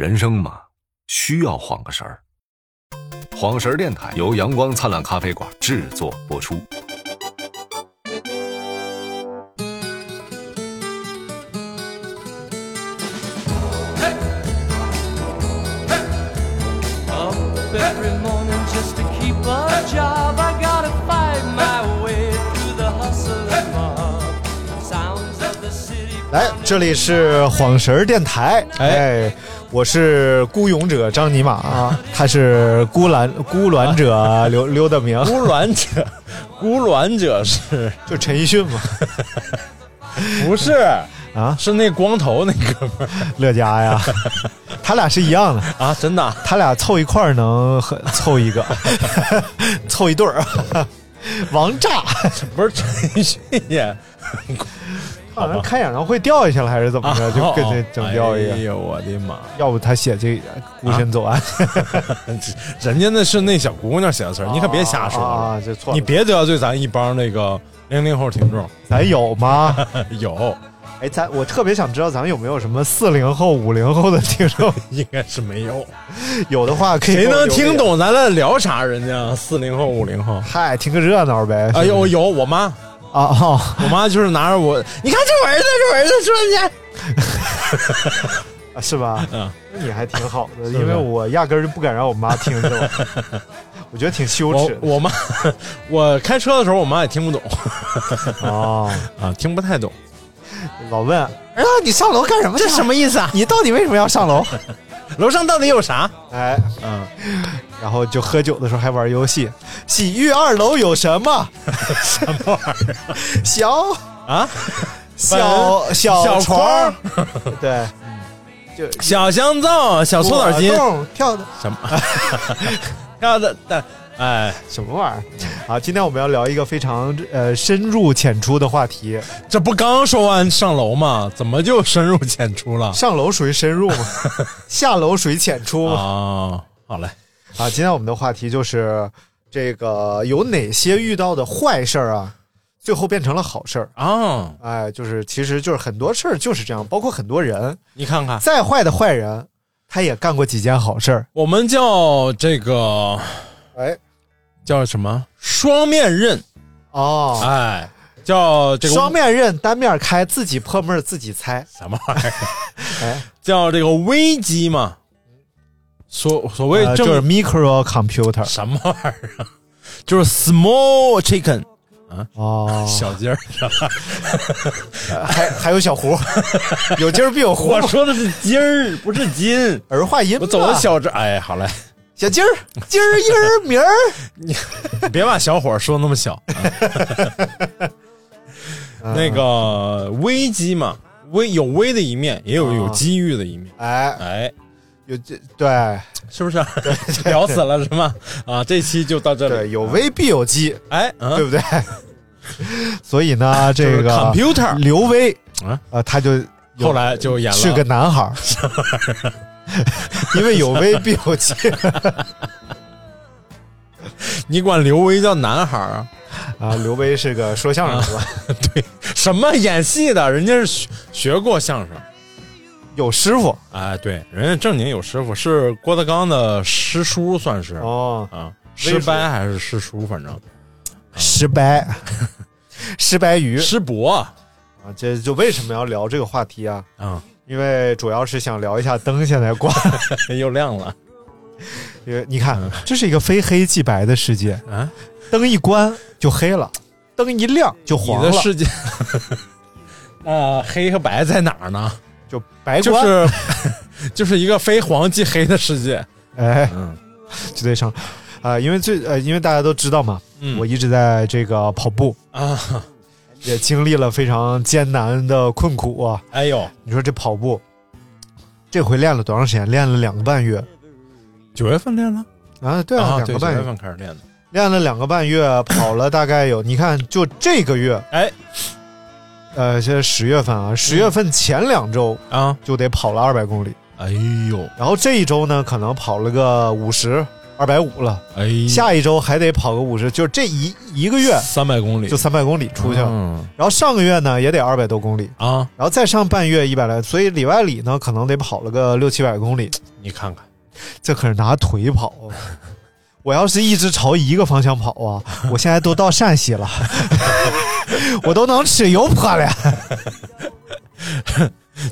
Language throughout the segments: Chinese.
人生嘛，需要晃个神儿。晃神儿电台由阳光灿烂咖啡馆制作播出。来，这里是晃神儿电台。哎，我是孤勇者张尼玛，他是孤兰孤卵者刘刘德明。孤卵者，孤卵者是就陈奕迅吗？不是啊，是那光头那哥们儿乐嘉呀。他俩是一样的啊，真的，他俩凑一块儿能凑一个，凑一对儿。王炸不是陈奕迅呀？好像开演唱会掉下去了，还是怎么着？就跟着整掉一个。哎呦，我的妈！要不他写这《孤身走岸》，人家那是那小姑娘写的词儿，你可别瞎说啊！这错，你别得罪咱一帮那个零零后听众。咱有吗？有。哎，咱我特别想知道，咱们有没有什么四零后、五零后的听众？应该是没有。有的话，可以。谁能听懂咱在聊啥？人家四零后、五零后，嗨，听个热闹呗。哎呦，有我妈。啊哦，我妈就是拿着我，你看这我儿子，这我儿子说你，是吧？嗯，那你还挺好的，因为我压根儿就不敢让我妈听着，我觉得挺羞耻。我妈，我开车的时候，我妈也听不懂。哦 啊，听不太懂，老问，儿子，你上楼干什么？这什么意思啊？你到底为什么要上楼？楼上到底有啥？哎，嗯，然后就喝酒的时候还玩游戏。洗浴二楼有什么？什么玩意儿？小啊，小小床，对，就小香皂，小搓澡巾，跳的什么？跳的，但哎，什么玩意儿？啊，今天我们要聊一个非常呃深入浅出的话题。这不刚说完上楼吗？怎么就深入浅出了？上楼属于深入吗？下楼属于浅出啊？好嘞，啊，今天我们的话题就是这个有哪些遇到的坏事儿啊，最后变成了好事儿啊？哎，就是其实就是很多事儿就是这样，包括很多人，你看看，再坏的坏人，他也干过几件好事儿。我们叫这个，哎。叫什么双面刃？哦，哎，叫这个双面刃，单面开，自己破闷自己猜，什么玩意儿？哎，叫这个危机嘛。所所谓就是 micro computer，什么玩意儿啊？就是 small chicken 啊，哦，小鸡儿，还还有小胡，有鸡儿必有胡。我说的是鸡儿，不是金，儿化音。我走的小字，哎，好嘞。小鸡儿，鸡儿一儿名儿，你别把小伙说那么小。那个危机嘛，危有危的一面，也有有机遇的一面。哎哎，有这对，是不是？聊死了是吗？啊，这期就到这里。对，有危必有机，哎，对不对？所以呢，这个 computer 刘威啊呃，他就后来就演了是个男孩儿。因为有威必有机，你管刘威叫男孩啊？啊，刘威是个说相声的，对，什么演戏的？人家是学学过相声，有师傅。哎，对，人家正经有师傅，是郭德纲的师叔，算是。哦。啊，师伯还是师叔，反正。师伯，师伯鱼，师伯。啊，这就为什么要聊这个话题啊？啊。因为主要是想聊一下灯现在关 又亮了，因为你看这是一个非黑即白的世界啊，灯一关就黑了，灯一亮就黄了。你的世界，那黑和白在哪儿呢？就白就是就是一个非黄即黑的世界。哎，嗯，就得上啊，因为最呃，因为大家都知道嘛，嗯我一直在这个跑步啊。也经历了非常艰难的困苦啊！哎呦，你说这跑步，这回练了多长时间？练了两个半月。九月份练了啊！对啊，两个半月，份开始练的。练了两个半月，跑了大概有，你看就这个月，哎。呃，现在十月份啊，十月份前两周啊，就得跑了二百公里，哎呦，然后这一周呢，可能跑了个五十、二百五了，哎，下一周还得跑个五十，就这一一个月三百公里。就三百公里出去了。嗯。然后上个月呢也得二百多公里，啊，然后再上半月一百来，所以里外里呢可能得跑了个六七百公里，你看看，这可是拿腿跑啊。我要是一直朝一个方向跑啊，我现在都到陕西了，我都能吃油泼了。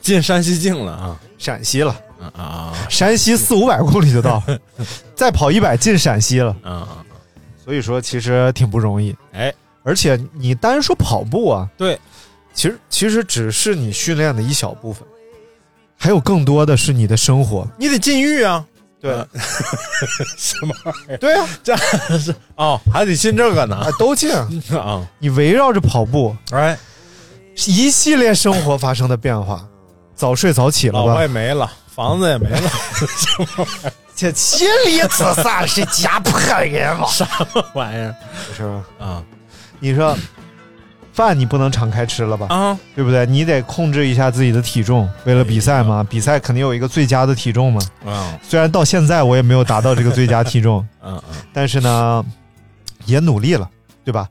进山西境了啊。陕西了，啊啊山西四五百公里就到，再跑一百进陕西了。啊啊！所以说其实挺不容易，哎，而且你单说跑步啊，对，其实其实只是你训练的一小部分，还有更多的是你的生活。你得禁欲啊。对，什么玩意儿？对啊，这是 哦，还得信这个呢啊都进。啊！你围绕着跑步，哎，一系列生活发生的变化，早睡早起了吧？也没了，房子也没了，这妻离子散是家破人亡，什么玩意儿是吧？啊你说饭你不能敞开吃了吧？啊？对不对？你得控制一下自己的体重，为了比赛嘛，比赛肯定有一个最佳的体重嘛。嗯虽然到现在我也没有达到这个最佳体重，嗯嗯，但是呢，也努力了，对吧？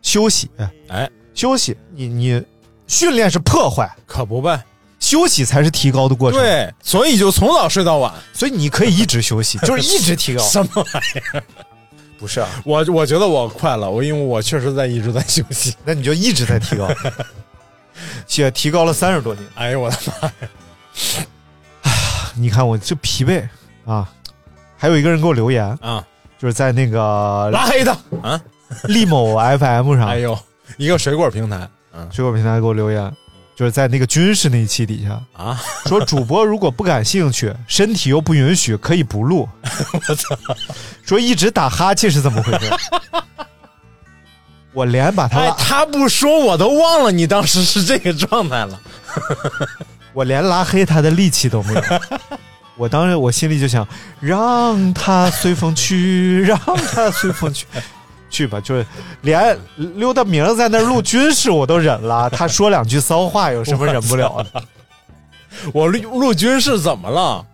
休息，哎，休息，你你训练是破坏，可不呗。休息才是提高的过程。，对，所以就从早睡到晚。所以你可以一直休息，就是一直提高。什么玩意儿？不是啊，我我觉得我快了，我因为我确实在一直在休息。那你就一直在提高，且提高了三十多斤。哎呦我的妈呀！你看我就疲惫啊！还有一个人给我留言，啊，就是在那个拉黑他啊！利某 FM 上，哎呦，一个水果平台，嗯水果平台给我留言，就是在那个军事那一期底下啊，说主播如果不感兴趣，身体又不允许，可以不录。我操！说一直打哈欠是怎么回事？我连把他哎，，他不说我都忘了你当时是这个状态了。我连拉黑他的力气都没有。我当时我心里就想，让他随风去，让他随风去，去吧。就是连溜达明在那儿录军事我都忍了，他说两句骚话有什么忍不了的？我录录军事怎么了？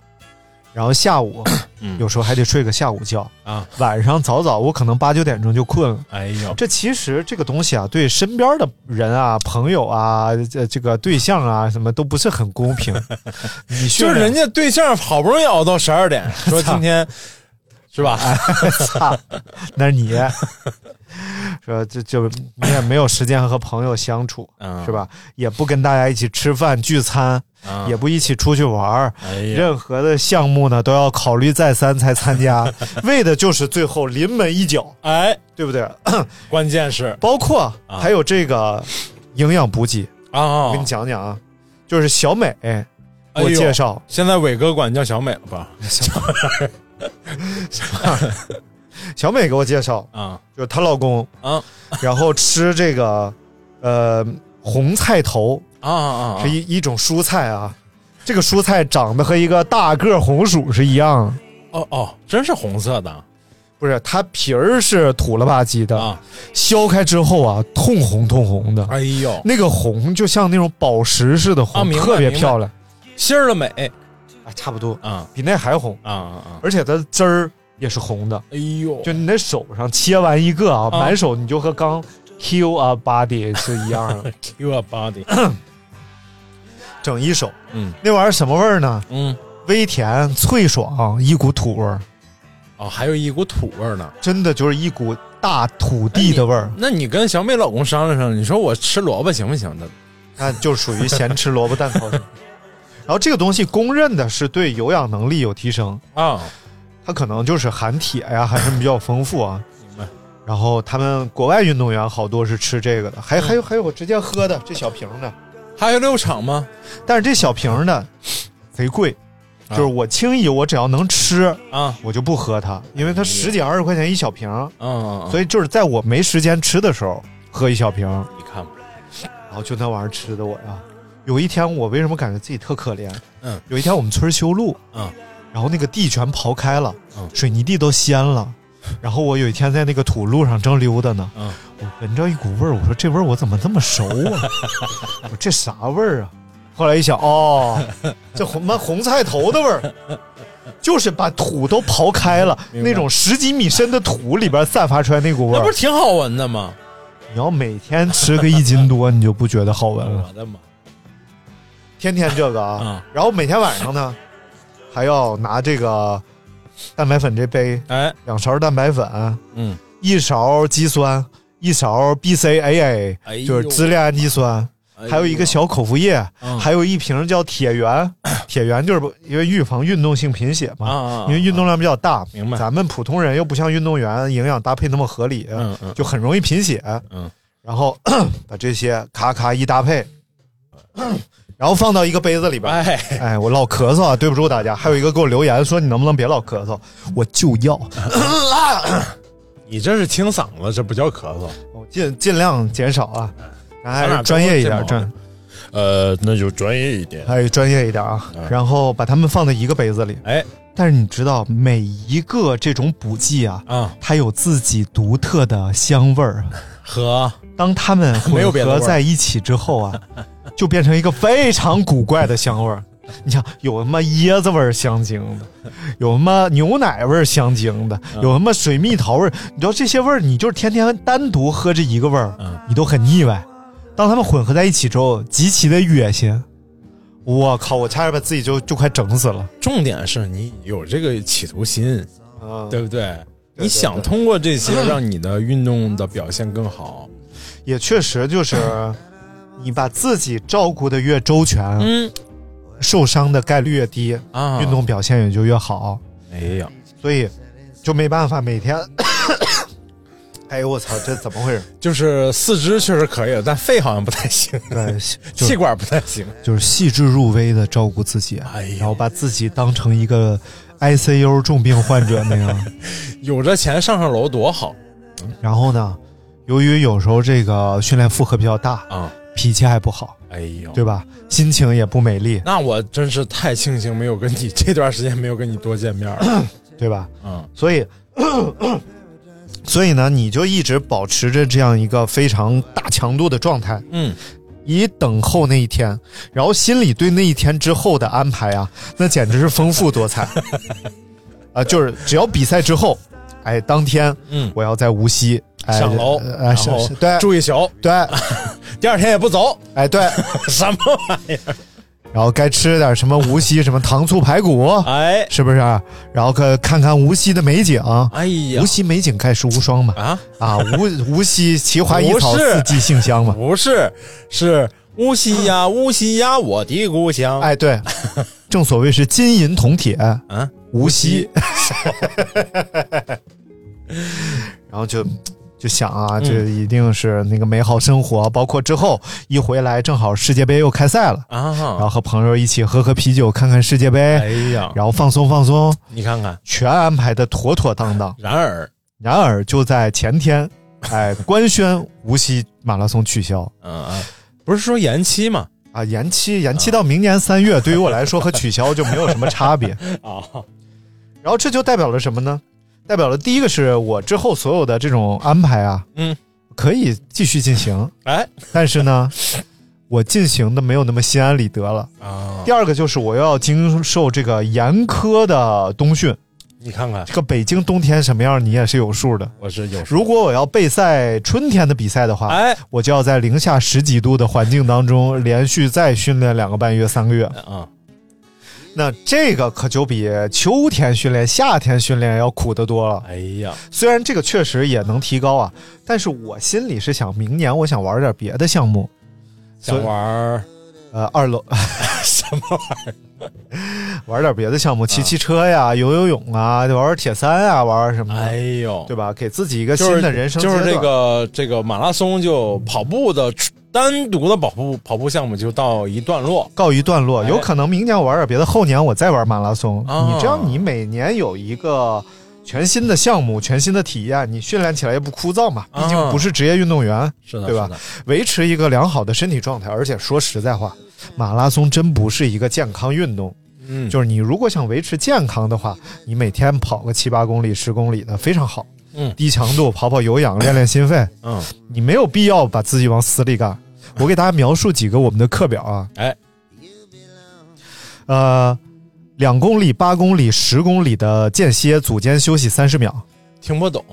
然后下午嗯有时候还得睡个下午觉，啊，晚上早早我可能八九点钟就困了。哎呦，这其实这个东西啊，对身边的人啊、朋友啊、这这个对象啊，什么都不是很公平。你就是人家家对象好不容易熬到十二点，说 今天是吧？操，那是你。说这就你也没有时间和朋友相处，嗯。是吧？也不跟大家一起吃饭聚餐，啊也不一起出去玩儿。哎，任何的项目呢，都要考虑再三才参加，为的就是最后临门一脚，哎，对不对？关键是。包括还有这个营养补给，啊。我给你，讲讲啊，就是小美给我介绍，现在伟哥管叫小美了吧？小美给我介绍，啊就是她老公，啊 然后吃这个呃红菜头啊啊！是一一种蔬菜啊，这个蔬菜长得和一个大个红薯是一样，哦哦，真是红色的不是它皮儿是土了吧唧的，啊！削开之后啊，通红通红的，哎呦，那个红就像那种宝石似的红，啊特别漂亮心儿的美啊，差不多啊比那还红，啊啊！而且它的汁儿也是红的。哎呦，就你那手上切完一个啊，啊满手你就和刚 kill a body 是一样的，Q body，整一手。嗯那玩意儿什么味儿呢？嗯，微甜脆爽，一股土味儿，哦，还有一股土味儿呢。真的就是一股大土地的味儿。那你跟小美老公商量商量，你说我吃萝卜行不行的？那就属于咸吃萝卜淡操心。然后这个东西公认的是对有氧能力有提升，啊，它可能就是含铁呀，含什么比较丰富啊。明白。然后他们国外运动员好多是吃这个的，还还有还有我直接喝的这小瓶的，还有六场吗？但是这小瓶的贼贵，啊就是我轻易我只要能吃，啊，我就不喝它，因为它十几二十块钱一小瓶，嗯，所以就是在我没时间吃的时候喝一小瓶，你看吧，然后就那玩意儿吃的我呀，有一天我为什么感觉自己特可怜？嗯，有一天我们村修路，嗯，然后那个地全刨开了，嗯水泥地都掀了。然后我有一天在那个土路上正溜达呢，嗯，我闻着一股味儿，我说这味儿我怎么这么熟啊？我说这啥味儿啊？后来一想，哦，这红妈红菜头的味儿，就是把土都刨开了，那种十几米深的土里边散发出来那股味儿那不。是挺好闻的吗？你要每天吃个一斤多，你就不觉得好闻了。我的妈！天天这个啊，啊然后每天晚上呢，还要拿这个蛋白粉这杯，哎，两勺蛋白粉，嗯，一勺肌酸，一勺 BCAA，、哎呦。就是支链氨基酸，还有一个小口服液，嗯。还有一瓶叫铁元，铁元就是因为预防运动性贫血嘛，啊啊啊因为运动量比较大，明白。咱们普通人又不像运动员营养搭配那么合理，嗯嗯。就很容易贫血，嗯，然后 把这些咔咔一搭配。然后放到一个杯子里边，哎，哎，我老咳嗽啊，对不住大家。还有一个给我留言说你能不能别老咳嗽，我就要，你这是清嗓子，这不叫咳嗽。我尽尽量减少啊，咱还是专业一点，这专。呃，那就专业一点。还是专业一点啊。然后把它们放在一个杯子里，哎。但是你知道每一个这种补剂啊，啊，它有自己独特的香味儿。和当它们混合在一起之后啊，就变成一个非常古怪的香味儿。你想，有他妈椰子味儿香精的，有他妈牛奶味儿香精的，有他妈水蜜桃味儿。你知道这些味儿，你就是天天单独喝这一个味儿，嗯你都很腻歪。当它们混合在一起之后，极其的恶心。我靠！我差点把自己就就快整死了。重点是你有这个企图心，啊，对不对？你想通过这些让你的运动的表现更好。也确实就是，你把自己照顾的越周全，嗯受伤的概率越低，啊，运动表现也就越好。哎呀，所以就没办法每天。哎呦我操，这怎么回事？就是四肢确实可以，但肺好像不太行，对，就气管不太行。就是细致入微的照顾自己，哎呦然后把自己当成一个 ICU 重病患者那样。有这钱上上楼多好然后呢，由于有时候这个训练负荷比较大，啊！脾气还不好，哎呦，对吧？心情也不美丽，那我真是太庆幸没有跟你这段时间没有跟你多见面了。对吧？嗯，所以，所以呢，你就一直保持着这样一个非常大强度的状态，嗯，以等候那一天，然后心里对那一天之后的安排啊，那简直是丰富多彩。啊，就是只要比赛之后，哎，当天，嗯我要在无锡，哎，上楼，呃，然后对。住一宿，对，第二天也不走，哎对，什么玩意儿？然后该吃点什么无锡什么糖醋排骨，哎，是不是？然后可看看无锡的美景，哎呀。无，锡美景盖世无双嘛，啊，啊，无无锡奇花异草，四季杏香嘛。不是，是无锡呀，无锡呀，我的故乡。哎，对，正所谓是金银铜铁，啊，无锡。然后就就想啊，这一定是那个美好生活，包括之后一回来，正好世界杯又开赛了。啊，然后啊，和朋友一起喝喝啤酒，看看世界杯，哎呀，然后放松放松，你看看，全安排的妥妥当当。然而，然而就在前天，哎，官宣无锡马拉松取消。嗯嗯，不是说延期吗？啊，延期延期到明年三月，对于我来说和取消就没有什么差别。啊，然后这就代表了什么呢？代表了第一个是我之后所有的这种安排啊，嗯，可以继续进行，哎但是呢，我进行的没有那么心安理得了。啊，第二个就是我要经受这个严苛的冬训，你看看，这个北京冬天什么样你也是有数的。我是有数如果我要备赛春天的比赛的话，哎我就要在零下十几度的环境当中连续再训练两个半月、三个月。啊，那这个可就比秋天训练、夏天训练要苦得多了。哎呀，虽然这个确实也能提高啊，但是我心里是想，明年我想玩点别的项目，想玩儿呃，二楼 什么玩意玩点别的项目，骑骑车呀、游游泳啊，玩玩铁三啊，玩玩什么？的，哎呦，对吧？给自己一个新的人生。就是这个这个马拉松就跑步的单独的跑步跑步项目就到一段落。告一段落，哎有可能明年我玩点别的，后年我再玩马拉松。哦你这样，你每年有一个全新的项目、全新的体验，你训练起来也不枯燥嘛。毕竟哦不是职业运动员，是的，对吧？维持一个良好的身体状态。而且说实在话，马拉松真不是一个健康运动。嗯，就是你如果想维持健康的话，你每天跑个七八公里、十公里的非常好。嗯。低强度跑跑有氧，练练心肺。嗯，你没有必要把自己往死里干。我给大家描述几个我们的课表啊，哎，呃，两公里、八公里、十公里的间歇组间休息三十秒，听不懂，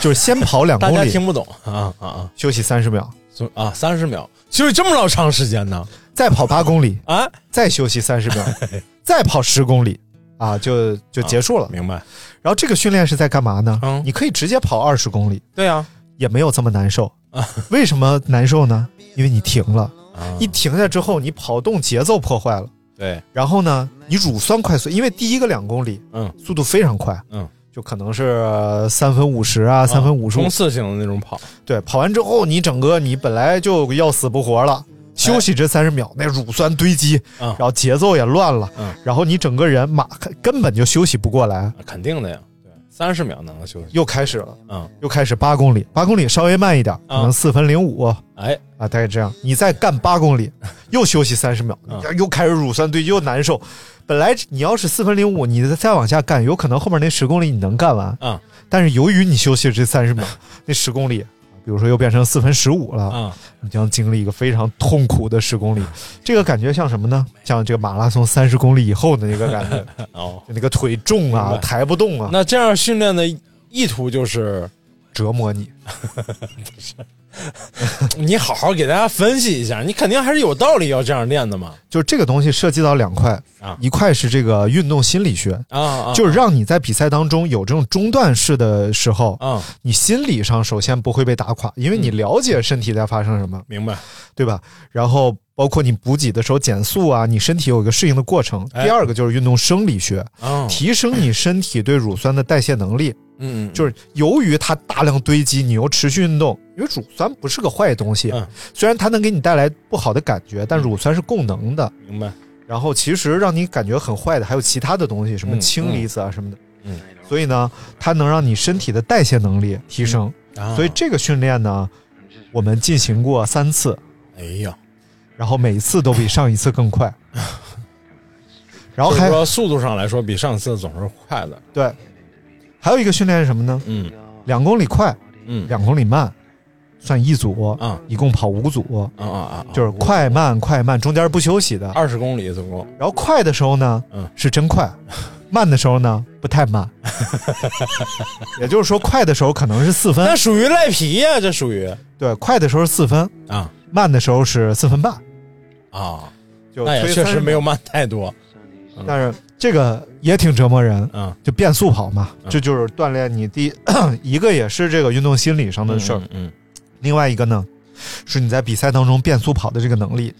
就是先跑两大公里，家听不懂啊啊啊。休息三十秒，就啊，三十秒，休息这么老长时间呢？再跑八公里，啊，再休息三十秒，再跑十公里，啊，就就结束了。明白？然后这个训练是在干嘛呢？嗯你可以直接跑二十公里，对啊，也没有这么难受。为什么难受呢？因为你停了，啊一停下之后，你跑动节奏破坏了。对，然后呢，你乳酸快速，因为第一个两公里嗯速度非常快，嗯，就可能是呃三分五十啊，三分五十冲。刺性的那种跑，对，跑完之后，你整个你本来就要死不活了，休息这三十秒，那乳酸堆积，嗯然后节奏也乱了，嗯然后你整个人马根本就休息不过来，啊肯定的呀。对，三十秒能够休息。又开始了，嗯，又开始八公里，八公里稍微慢一点，可能四分零五哎，啊，大概这样。你再干八公里，又休息三十秒，嗯又开始乳酸堆积，又难受。本来你要是四分零五，你再往下干，有可能后面那十公里你能干完，嗯但是由于你休息这三十秒，那十公里，比如说又变成四分十五了，啊，你将经历一个非常痛苦的十公里。这个感觉像什么呢？像这个马拉松三十公里以后的那个感觉，哦，就那个腿重啊，抬不动啊，那这样训练的意图就是，折磨你。你好好给大家分析一下，你肯定还是有道理要这样练的嘛。就是这个东西涉及到两块啊一块是这个运动心理学，啊啊，就是让你在比赛当中有这种中断式的时候，啊，你心理上首先不会被打垮，因为你了解身体在发生什么，明白。对吧？然后包括你补给的时候减速啊，你身体有一个适应的过程。哎第二个就是运动生理学，啊，提升你身体对乳酸的代谢能力。嗯，嗯就是由于它大量堆积，你又持续运动，因为乳酸不是个坏东西，嗯虽然它能给你带来不好的感觉，但乳酸是供能的。明白。然后其实让你感觉很坏的还有其他的东西，什么嗯氢离子啊什么的。嗯，所以呢，它能让你身体的代谢能力提升。啊所以这个训练呢，我们进行过三次，哎呀，然后每一次都比上一次更快。然后还就是说速度上来说，比上次总是快的。对，还有一个训练是什么呢？嗯两公里快，嗯两公里慢，算一组啊。一共跑五组，啊啊啊，就是快慢快慢，中间不休息的。二十公里总共。然后快的时候呢，嗯。是真快；慢的时候呢，不太慢。也就是说，快的时候可能是四分。那，属于赖皮呀，这属于。对，快的时候是四分，啊。慢的时候是四分半，啊，就那也推30确实没有。慢太多。但是这个也挺折磨人，嗯，就变速跑嘛，嗯。这就是锻炼你第 一个也是这个运动心理上的事儿，嗯另外一个呢，是你在比赛当中变速跑的这个能力，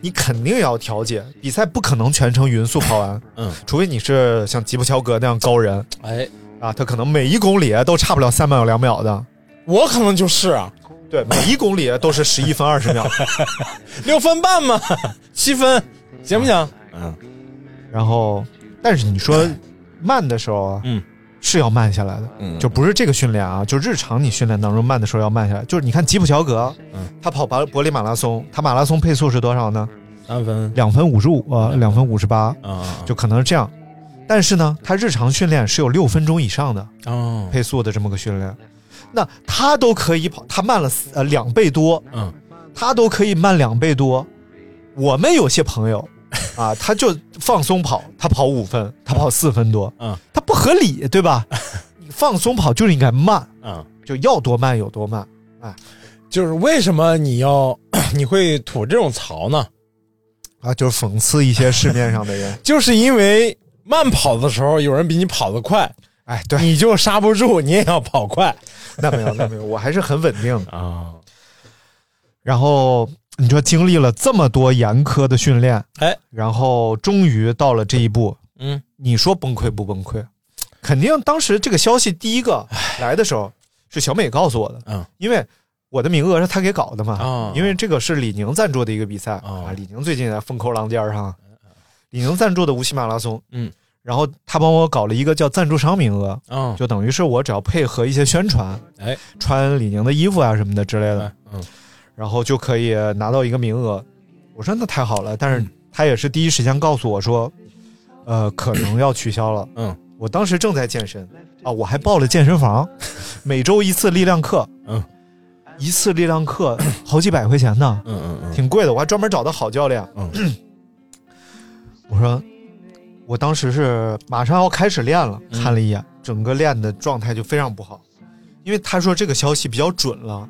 你肯定要调节。比赛不可能全程匀速跑完，嗯，除非你是像吉普乔格那样高人。哎，啊，他可能每一公里都差不了三秒两秒的，我可能就是啊，对，每一公里都是十一分二十秒。六分半嘛，七分，行不行？嗯。然后，但是你说慢的时候啊，嗯，是要慢下来的，嗯，就不是这个训练啊，就日常你训练当中慢的时候要慢下来。就是你看吉普乔格，嗯，他跑柏柏林马拉松，他马拉松配速是多少呢？三分两分五十五，两分五十八，啊，就可能是这样。但是呢，他日常训练是有六分钟以上的哦，配速的这么个训练，那他都可以跑，他慢了呃两倍多，嗯他都可以慢两倍多。我们有些朋友啊，他就放松跑，他跑五分，他跑四分多，嗯他不合理，对吧？你放松跑就是应该慢，嗯，就要多慢有多慢。就是为什么你要 你会吐这种槽呢？啊，就是讽刺一些市面上的人。就是因为慢跑的时候有人比你跑得快，哎，对，你就刹不住，你也要跑快那没有，那没有，我还是很稳定的。啊。然后你说经历了这么多严苛的训练，哎，然后终于到了这一步，嗯，你说崩溃不崩溃？肯定当时这个消息第一个来的时候是小美告诉我的，嗯，因为我的名额是他给搞的嘛，哦因为这个是李宁赞助的一个比赛、哦啊，李宁最近在风口浪尖上，李宁赞助的无锡马拉松，嗯，然后他帮我搞了一个叫赞助商名额，嗯，就等于是我只要配合一些宣传，哎，穿李宁的衣服啊什么的之类的，嗯然后就可以拿到一个名额。我说那太好了，但是他也是第一时间告诉我说，呃，可能要取消了。嗯，我当时正在健身啊，我还报了健身房，每周一次力量课。嗯，一次力量课好几百块钱呢，嗯嗯嗯，挺贵的。我还专门找的好教练。嗯 我说，我当时是马上要开始练了，嗯看了一眼，整个练的状态就非常不好，因为他说这个消息比较准了，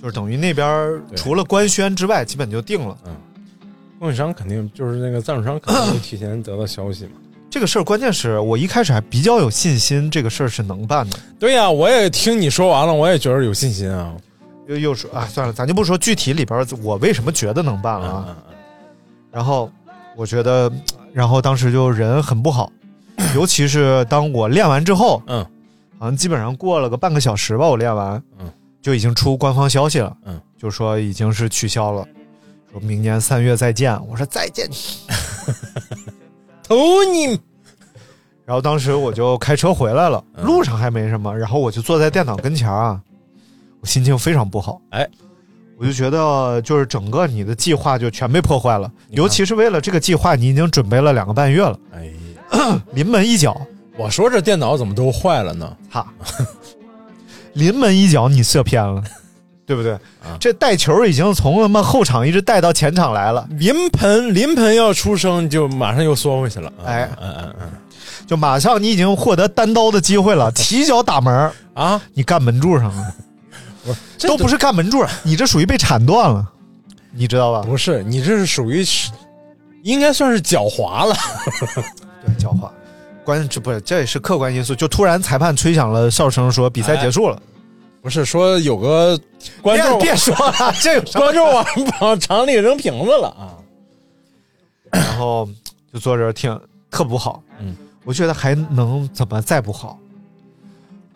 就是等于那边儿除了官宣之外，基本就定了。嗯供应商肯定就是那个赞助商肯定会提前得到消息嘛。这个事儿关键是我一开始还比较有信心，这个事儿是能办的。对呀、我也听你说完了，我也觉得有信心啊。又又说啊，算了，咱就不说具体里边儿我为什么觉得能办了啊。嗯嗯然后我觉得，然后当时就人很不好，尤其是当我练完之后，嗯，好像基本上过了个半个小时吧，我练完，嗯，就已经出官方消息了，嗯，就说已经是取消了，说明年三月再见。我说再见，投你。然后当时我就开车回来了，嗯。路上还没什么，然后我就坐在电脑跟前啊，我心情非常不好，哎，我就觉得就是整个你的计划就全被破坏了，尤其是为了这个计划，你已经准备了两个半月了，哎呀，临门一脚，我说这电脑怎么都坏了呢？哈，临门一脚你射偏了，对不对？啊这带球已经从他妈后场一直带到前场来了，临盆临盆要出生，就马上又缩回去了。哎嗯嗯嗯就马上你已经获得单刀的机会了，提 脚打门，啊，你干门柱上了，这都不是干门柱，你这属于被铲断了，你知道吧？不是，你这是属于应该算是狡猾了。对，狡猾。关键这不是这也是客观因素，就突然裁判吹响了哨声，说比赛结束了。不是说有个观众别别说了，这有观众往往场里扔瓶子了啊！然后就坐这儿听，特不好。嗯，我觉得还能怎么再不好？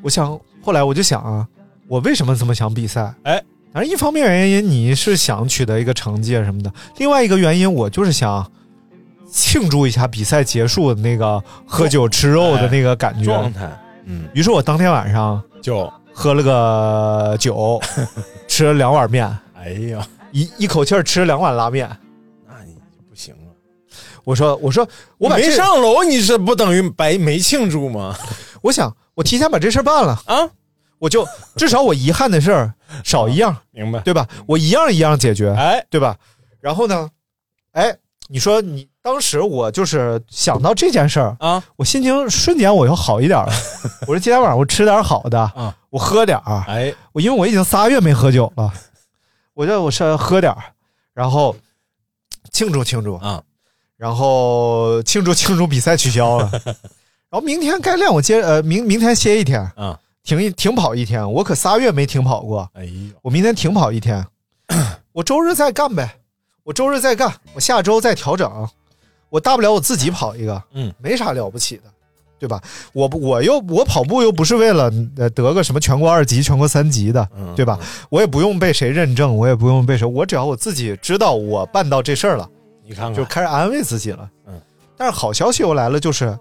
我想后来我就想啊，我为什么这么想比赛？哎，反正一方面原因你是想取得一个成绩啊什么的，另外一个原因我就是想庆祝一下比赛结束的那个喝酒吃肉的那个感觉。状态，嗯，于是我当天晚上就喝了个酒，吃了两碗面，哎呀，一一口气吃了两碗拉面。那你就不行了。我说我说我把没上楼，你这不等于白没庆祝吗？我想，我提前把这事儿办了，啊，我就至少我遗憾的事儿少一样，明白？对吧？我一样一样解决，哎，对吧？然后呢，哎，你说你当时我就是想到这件事儿，啊，我心情瞬间我又好一点了。我说今天晚上我吃点好的，啊。我喝点儿，哎，我因为我已经仨月没喝酒了，我就我是喝点儿，然后庆祝庆祝。啊，然后庆祝庆祝比赛取消了，然后明天该练我接呃明明天歇一天啊，停一停跑一天，我可仨月没停跑过，哎呦，我明天停跑一天，我周日再干呗，我周日再干，我下周再调整，我大不了我自己跑一个，嗯，没啥了不起的，对吧？我不我又我跑步又不是为了呃得个什么全国二级、全国三级的，嗯对吧？我也不用被谁认证，我也不用被谁，我只要我自己知道我办到这事儿了，你看看，就开始安慰自己了。嗯，但是好消息又来了，就是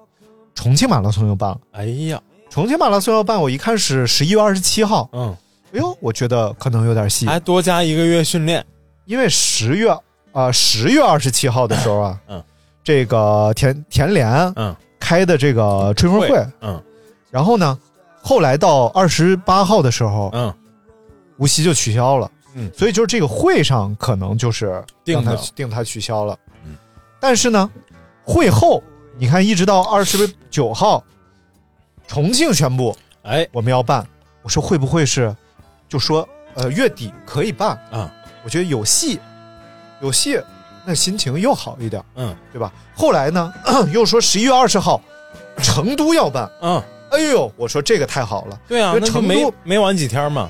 重庆马拉松又办了。哎呀，重庆马拉松要办，我一看是十一月二十七号，嗯，哎呦，我觉得可能有点戏，还多加一个月训练，因为十月啊十、月二十七号的时候啊，嗯，这个田田联嗯。开的这个吹风会，嗯。然后呢，后来到二十八号的时候，嗯，无锡就取消了，嗯。所以就是这个会上可能就是让他定的。定他取消了，嗯，但是呢，会后你看一直到二十九号，重庆宣布哎。我们要办，我说会不会是就说呃月底可以办。啊？我觉得有戏，有戏，那心情又好一点，嗯对吧？后来呢，又说十一月二十号成都要办，嗯，哎呦，我说这个太好了，对啊，因为那成都没玩几天嘛，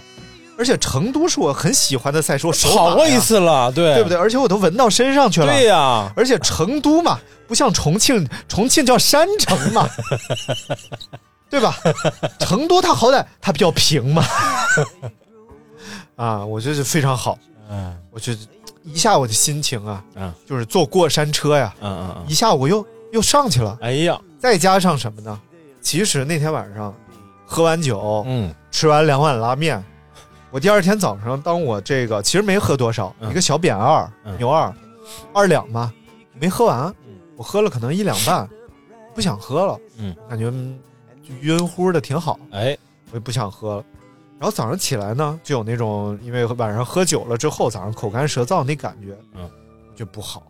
而且成都是我很喜欢的赛事，我手跑过一次了，对对不对？？而且我都闻到身上去了。对呀，而且成都嘛，不像重庆，重庆叫山城嘛，对吧？成都它好歹它比较平嘛，啊，我觉得非常好，嗯我觉得一下我的心情啊，嗯。就是坐过山车呀，嗯嗯嗯，一下我又又上去了。哎呀，再加上什么呢？其实那天晚上喝完酒，嗯。吃完两碗拉面，我第二天早上，当我这个其实没喝多少，嗯。一个小扁二、嗯。牛二，二两嘛，没喝完，我喝了可能一两半，不想喝了，嗯，感觉嗯就晕乎的挺好，哎，我就不想喝了。然后早上起来呢，就有那种因为晚上喝酒了之后，早上口干舌燥那感觉，嗯，就不好。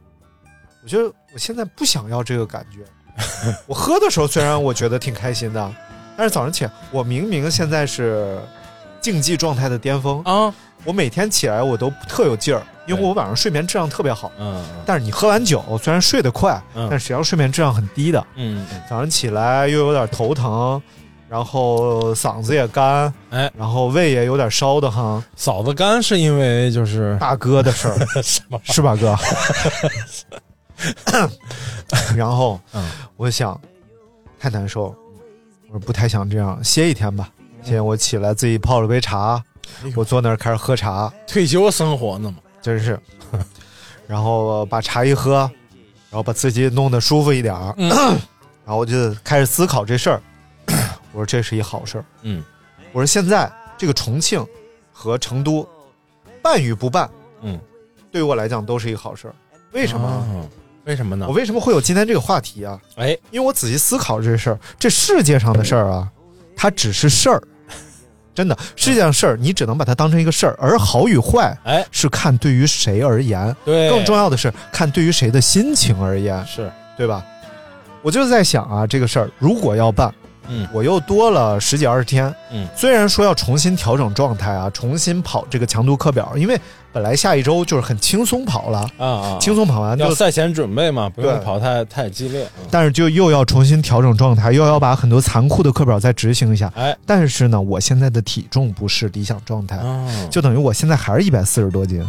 我觉得我现在不想要这个感觉。我喝的时候虽然我觉得挺开心的，但是早上起来，我明明现在是竞技状态的巅峰，啊，我每天起来我都特有劲儿，因为我晚上睡眠质量特别好。嗯但是你喝完酒，虽然睡得快，嗯但实际上睡眠质量很低的。嗯嗯，早上起来又有点头疼，然后嗓子也干，哎，然后胃也有点烧的哈。嗓子干是因为就是大哥的事儿？是吧，哥？然后，嗯我想太难受，我说不太想这样，歇一天吧。今天我起来自己泡了杯茶，我坐那儿开始喝茶，退休生活呢嘛？真是。然后把茶一喝，然后把自己弄得舒服一点儿，嗯然后我就开始思考这事儿。我说这是一好事儿。嗯我说现在这个重庆和成都办与不办，嗯，对于我来讲都是一个好事儿。为什么？啊为什么呢我？为什么会有今天这个话题啊？哎，因为我仔细思考这事儿，这世界上的事儿啊，它只是事儿，真的，世界上事儿你只能把它当成一个事儿，而好与坏，哎，是看对于谁而言，对，更重要的是看对于谁的心情而言，是，对吧？我就在想啊，这个事儿如果要办，嗯。我又多了十几二十天，嗯。虽然说要重新调整状态啊，重新跑这个强度课表，因为本来下一周就是很轻松跑了，啊啊，轻松跑完就要赛前准备嘛，不用跑太太激烈。嗯。但是就又要重新调整状态，又要把很多残酷的课表再执行一下。哎，但是呢，我现在的体重不是理想状态，啊，就等于我现在还是一百四十多斤。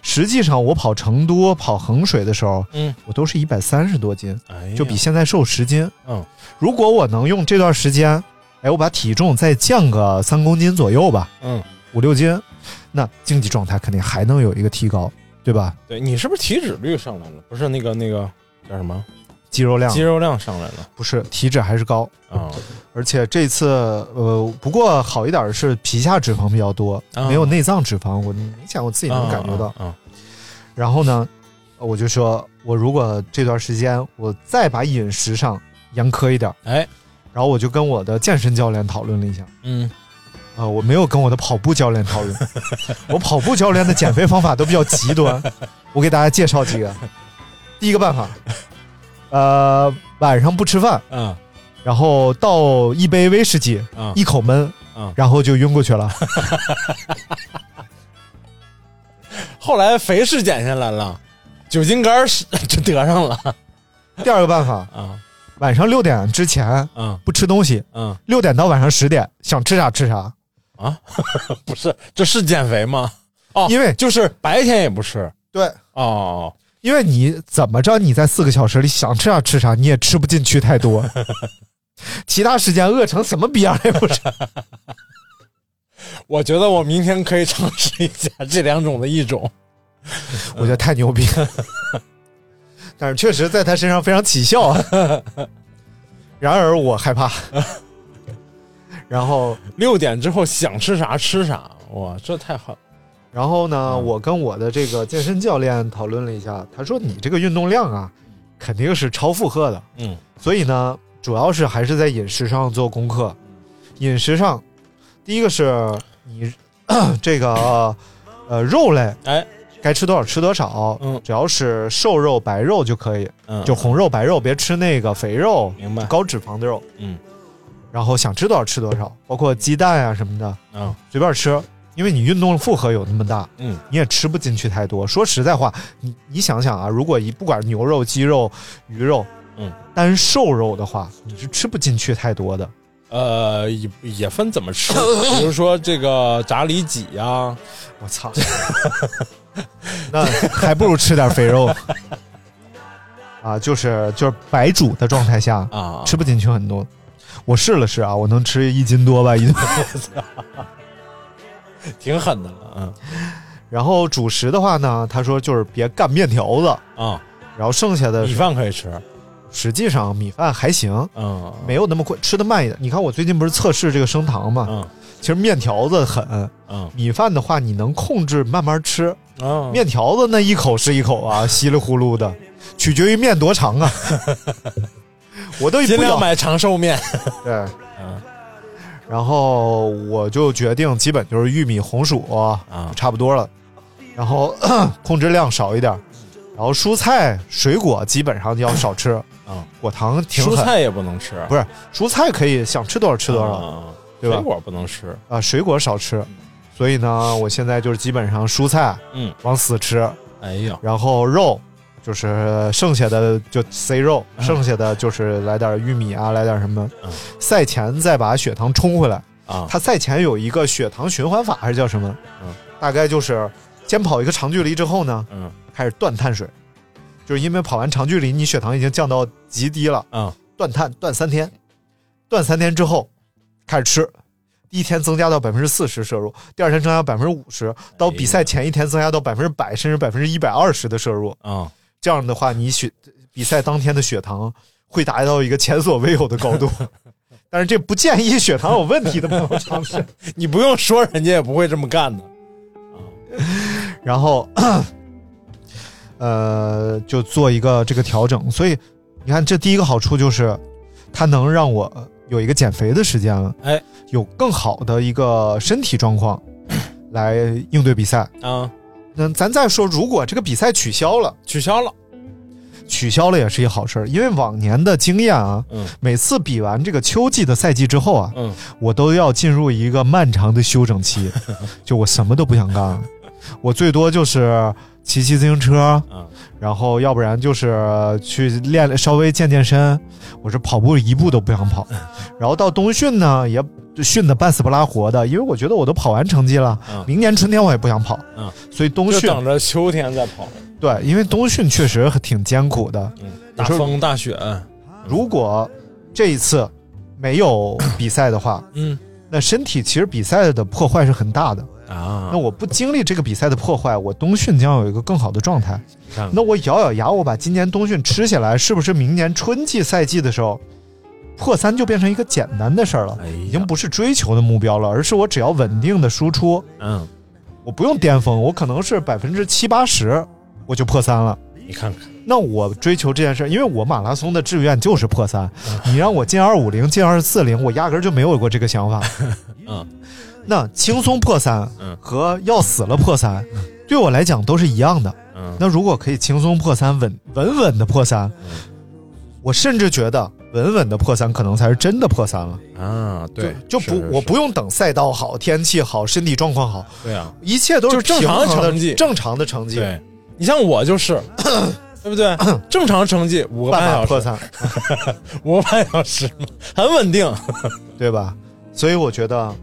实际上，我跑成都、跑衡水的时候，嗯，我都是一百三十多斤，哎就比现在瘦十斤。嗯，如果我能用这段时间，哎，我把体重再降个三公斤左右吧，嗯，五六斤，那经济状态肯定还能有一个提高，对吧？对你是不是体脂率上来了？不是那个那个叫什么肌肉量肌肉量上来了不是体脂还是高，啊？而且这次呃，不过好一点的是皮下脂肪比较多，啊没有内脏脂肪，我明显我自己能感觉到。啊啊然后呢，呃我就说我如果这段时间我再把饮食上严苛一点，哎，然后我就跟我的健身教练讨论了一下。嗯啊、我没有跟我的跑步教练讨论，我跑步教练的减肥方法都比较极端，我给大家介绍几个。第一个办法，呃，晚上不吃饭，嗯然后倒一杯威士忌，嗯一口闷，嗯然后就晕过去了。后来肥是减下来了，酒精肝是就得上了第二个办法，啊晚上六点之前嗯不吃东西，嗯六点到晚上十点想吃啥吃啥，啊，不是，这是减肥吗？哦，因为就是白天也不吃对，哦，因为你怎么着你在四个小时里想吃啥吃啥，你也吃不进去太多，其他时间饿成什么逼样也不是。我觉得我明天可以尝试一下这两种的一种。我觉得太牛逼了，但是确实在他身上非常起效啊。然而我害怕，然后六点之后想吃啥吃啥，哇，这太好。然后呢，我跟我的这个健身教练讨论了一下，他说你这个运动量啊，肯定是超负荷的，嗯所以呢，主要是还是在饮食上做功课。饮食上，第一个是你 这个呃肉类哎，该吃多少吃多少，嗯只要是瘦肉白肉就可以，嗯，就红肉白肉，别吃那个肥肉、明白。高脂肪的肉。嗯然后想吃多少吃多少，包括鸡蛋啊什么的，嗯随便吃，因为你运动负荷有那么大，嗯你也吃不进去太多。说实在话，你你想想啊，如果一不管牛肉、鸡肉、鱼肉，嗯，单瘦肉的话，你是吃不进去太多的。呃，也也分怎么吃，比如说这个炸里脊呀，我操，那还不如吃点肥肉 啊！就是就是白煮的状态下，啊，吃不进去很多。我试了试啊，我能吃一斤多吧一顿。挺狠的了，嗯。然后主食的话呢，他说就是别干面条子，啊，然后剩下的米饭可以吃，实际上米饭还行，嗯，没有那么快，吃的慢一点。你看我最近不是测试这个升糖嘛，嗯。其实面条子狠，嗯。米饭的话你能控制慢慢吃，嗯，面条子那一口是一口啊，稀里呼噜的，取决于面多长啊。我都尽量买长寿面。对，嗯然后我就决定基本就是玉米红薯啊。差不多了，然后 控制量少一点，然后蔬菜水果基本上就要少吃，啊，果糖挺，蔬菜也不能吃，不是蔬菜可以想吃多少吃多少啊对吧？水果不能吃。啊，水果少吃，所以呢，我现在就是基本上蔬菜嗯，往死吃，哎呦，然后肉就是剩下的就塞肉，嗯剩下的就是来点玉米啊，来点什么嗯，赛前再把血糖冲回来。啊，它赛前有一个血糖循环法还是叫什么？嗯，大概就是先跑一个长距离之后呢，嗯开始断碳水，就是因为跑完长距离，你血糖已经降到极低了，嗯断碳断三天，断三天之后开始吃。第一天增加到百分之四十摄入，第二天增加百分之五十，到比赛前一天增加到百分之百，甚至百分之一百二十的摄入。啊，这样的话，你血比赛当天的血糖会达到一个前所未有的高度。但是这不建议血糖有问题的朋友尝试。你不用说，人家也不会这么干的。然后，呃，就做一个这个调整。所以你看，这第一个好处就是，它能让我有一个减肥的时间了，哎，有更好的一个身体状况来应对比赛。啊，那咱再说，如果这个比赛取消了，取消了。取消了也是一好事儿，因为往年的经验啊，嗯。每次比完这个秋季的赛季之后啊，嗯。我都要进入一个漫长的休整期，就我什么都不想干了，我最多就是骑骑自行车，嗯。然后要不然就是去练稍微健健身，我是跑步一步都不想跑，然后到冬训呢也训的半死不拉活的，因为我觉得我都跑完成绩了，嗯。明年春天我也不想跑，嗯。所以冬训就等着秋天再跑。对，因为冬训确实挺艰苦的，嗯，大风大雪。如果这一次没有比赛的话，嗯。那身体其实比赛的破坏是很大的。啊那我不经历这个比赛的破坏，我冬训将有一个更好的状态。那我咬咬牙，我把今年冬训吃下来，是不是明年春季赛季的时候，破三就变成一个简单的事儿了？哎已经不是追求的目标了，而是我只要稳定的输出，嗯，我不用巅峰，我可能是百分之七八十，我就破三了。你看看，那我追求这件事儿，因为我马拉松的志愿就是破三。你让我进二五零、进二四零，我压根儿就没有过这个想法。嗯，那轻松破三嗯和要死了破三，对我来讲都是一样的。嗯，那如果可以轻松破三、稳稳稳的破三，我甚至觉得稳稳的破三可能才是真的破三了。啊，对，就就不是我不用等赛道好、天气好、身体状况好，对啊，一切都是正常的成绩正常的成绩。对你像我就是，对不对？正常成绩五个办半小时，法破三，五个半小时嘛，很稳定。对吧？所以我觉得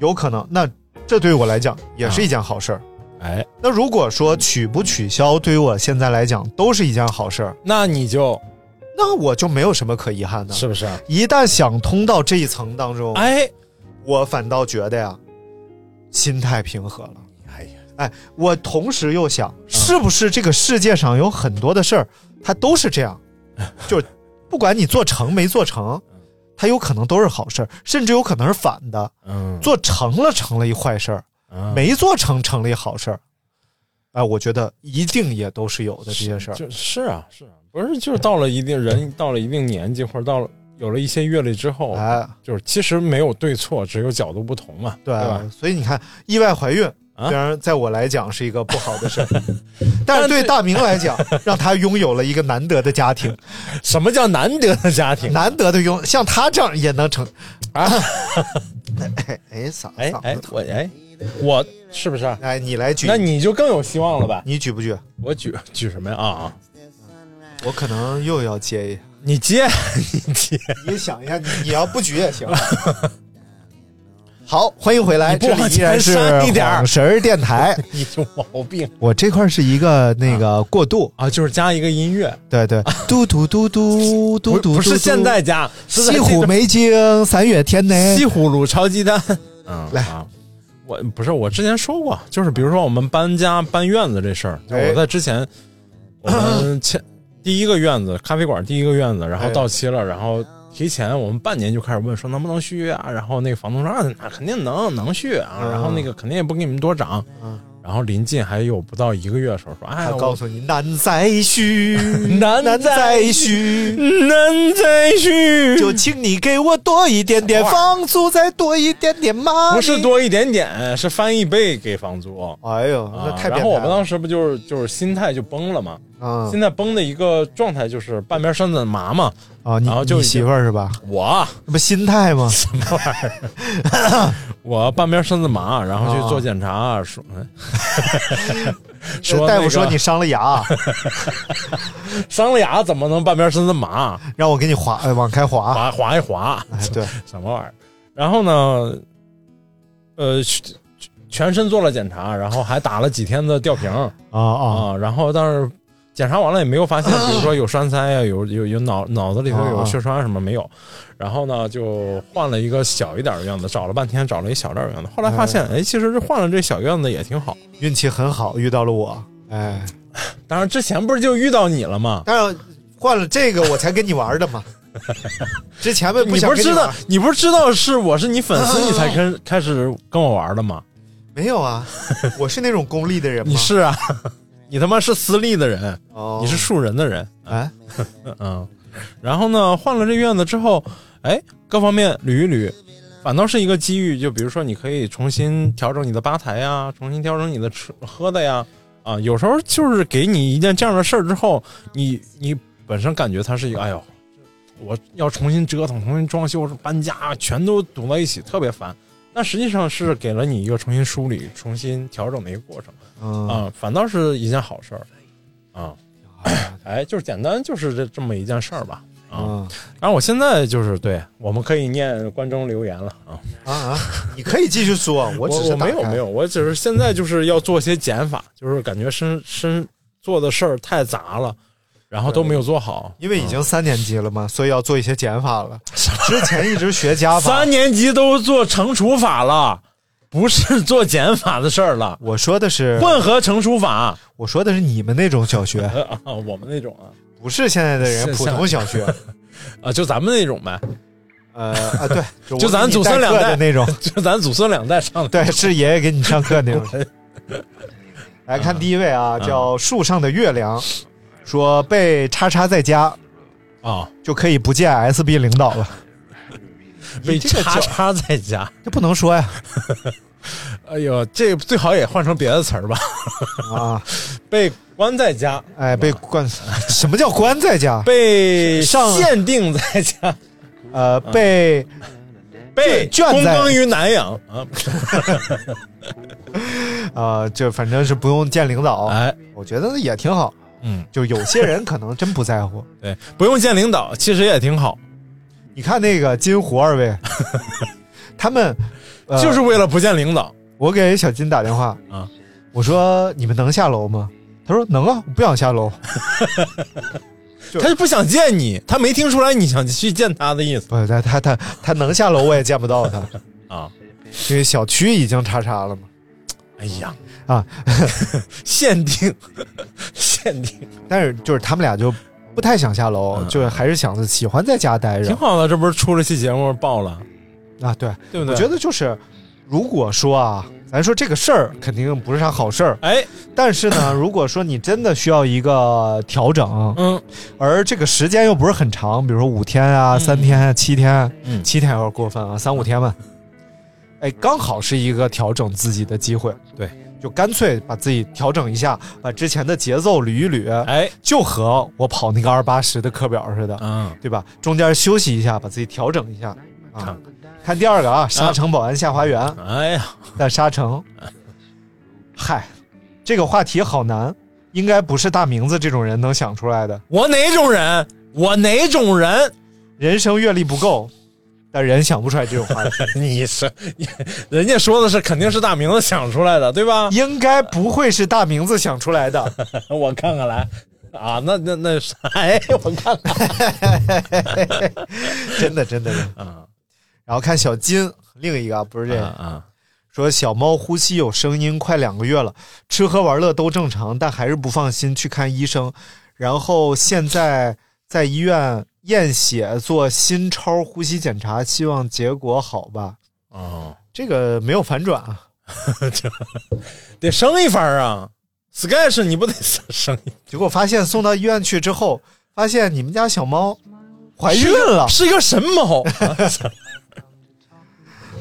有可能，那这对于我来讲也是一件好事儿。哎，那如果说取不取消，对于我现在来讲都是一件好事儿，那你就那我就没有什么可遗憾的。是不是？一旦想通到这一层当中，哎，我反倒觉得呀，心态平和了。哎呀，哎，我同时又想，是不是这个世界上有很多的事儿，它都是这样，就是不管你做成没做成，它有可能都是好事儿，甚至有可能是反的，嗯，做成了成了一坏事儿，嗯没做成成了一好事儿。哎，我觉得一定也都是有的这些事儿。就是啊，是啊，不是就是到了一定人到了一定年纪，或者到了有了一些阅历之后，哎，就是其实没有对错，只有角度不同嘛，对对吧？所以你看，意外怀孕，啊虽然在我来讲是一个不好的事儿，但是对大明来讲，让他拥有了一个难得的家庭，什么叫难得的家庭？难得的拥，像他这样也能成啊！哎 哎，嗓哎哎我哎，我是不是？哎，你来举，那你就更有希望了吧？你举不举？我举举什么呀？啊啊！我可能又要接一下，你接，你接，你想一下，你你要不举也行。好，欢迎回来，这里依然是往前删一点儿。晃神儿电台。你有毛病。我这块是一个那个过渡，啊！就是加一个音乐，对对，嘟嘟嘟嘟嘟嘟，不不是现在加，西湖美景三月天内西。葫芦炒鸡蛋。嗯，来。啊，我不是我之前说过，就是比如说我们搬家搬院子这事儿，我在之前我们前 第一个院子咖啡馆第一个院子，然后哎。到期了，然后提前我们半年就开始问说能不能续约啊，然后那个房东说啊，那肯定能能续啊，嗯然后那个肯定也不给你们多涨，嗯然后临近还有不到一个月的时候说，哎，我告诉你难再续，难难再续，难再续，就请你给我多一点点房租，再多一点点嘛。不是。多一点点，是翻一倍给房租。哎呦，那啊太。然后我们当时不就是就是心态就崩了嘛，嗯心态崩的一个状态就是半边身子麻嘛。啊，你然后就你媳妇儿是吧？我那不心态吗？什么玩意儿 我半边身子麻，然后去啊做检查，说 说大夫说你伤了牙，伤了牙怎么能半边身子麻？让我给你划呃往开划。划划一划，哎，对，什么玩意儿？然后呢，呃，全全身做了检查，然后还打了几天的吊瓶啊啊，啊，然后但是检查完了也没有发现，比如说有栓塞呀，有有有脑脑子里头有血栓什么没有，然后呢就换了一个小一点的院子，找了半天找了一小点院子，后来发现，哎，其实这换了这小院子也挺好。运气很好，遇到了我。哎，当然之前不是就遇到你了吗？当然换了这个我才跟你玩的嘛。之前们你想不是知道你不是知道是我是你粉丝，你才跟开始跟我玩的吗？没有啊？我是那种功利的人吗？你是啊，你他妈是私立的人，哦，你是树人的人，哎，嗯。然后呢，换了这院子之后，哎，各方面捋一捋，反倒是一个机遇。就比如说，你可以重新调整你的吧台呀，重新调整你的吃喝的呀，啊，有时候就是给你一件这样的事儿之后，你你本身感觉它是一个，哎呦，我要重新折腾、重新装修、搬家，全都堵在一起，特别烦。但实际上是给了你一个重新梳理、重新调整的一个过程嗯啊，反倒是一件好事儿啊。哎，就是简单就是这这么一件事儿吧啊。嗯然后我现在就是对，我们可以念观众留言了啊。啊啊！你可以继续说，我只是我没有没有，我只是现在就是要做些减法，就是感觉身身做的事儿太杂了，然后都没有做好。因为已经三年级了嘛，所以要做一些减法了。之前一直学加法，三年级都做乘除法了，不是做减法的事儿了。我说的是混合乘除法我说的是你们那种小学，啊，我们那种啊不是现在的人普通小学。啊，就咱们那种呗，呃啊，对，就咱祖孙两代代的那种，就咱祖孙两代上的。对，是爷爷给你上课那种。来看第一位啊，叫树上的月亮，说被叉叉在家啊，就可以不见 SB 领导了。被叉叉在家。这不能说呀 哎呦，这最好也换成别的词儿吧。啊！被关在家，哎，被关，什么叫关在家？被上限定在家，呃，被被圈在躬耕于南阳啊。呃，这反正是不用见领导，哎，我觉得也挺好。嗯，就有些人可能真不在乎。对，不用见领导，其实也挺好，你看那个金湖二位，他们、呃就是为了不见领导。我给小金打电话啊，我说你们能下楼吗？他说能啊，我不想下楼。就他就不想见你，他没听出来你想去见他的意思不，他他他他能下楼，我也见不到他，啊。因为小区已经叉叉了嘛。哎呀，啊，限定，限定，但是就是他们俩就不太想下楼，嗯就是还是想喜欢在家待着挺好的。这不是出了期节目爆了，啊。对，对不对？我觉得就是如果说啊，咱说这个事儿肯定不是啥好事儿，哎，但是呢，如果说你真的需要一个调整，嗯而这个时间又不是很长，比如说五天啊、三天啊、七天，嗯七天有点过分啊，三五天吧。哎，刚好是一个调整自己的机会。对，就干脆把自己调整一下，把之前的节奏捋一捋，哎，就和我跑那个二八十的课表似的，嗯，对吧？中间休息一下，把自己调整一下啊看。看第二个啊，沙城保安下花园，哎呀，在沙城。嗨，这个话题好难，应该不是大名字这种人能想出来的。我哪种人？我哪种人？人生阅历不够，但人想不出来这种话题。你是，人家说的是肯定是大名字想出来的，对吧？应该不会是大名字想出来的。我看看来，啊，那那那啥，哎，我看看真的真的。啊然后看小金，另一个啊不是这个，啊说小猫呼吸有声音，快两个月了，吃喝玩乐都正常，但还是不放心去看医生。然后现在在医院验血做心超呼吸检查，希望结果好吧。哦，这个没有反转啊，得生一番啊！Sketch 你不得生一结果发现送到医院去之后，发现你们家小猫怀孕了。是一个神猫，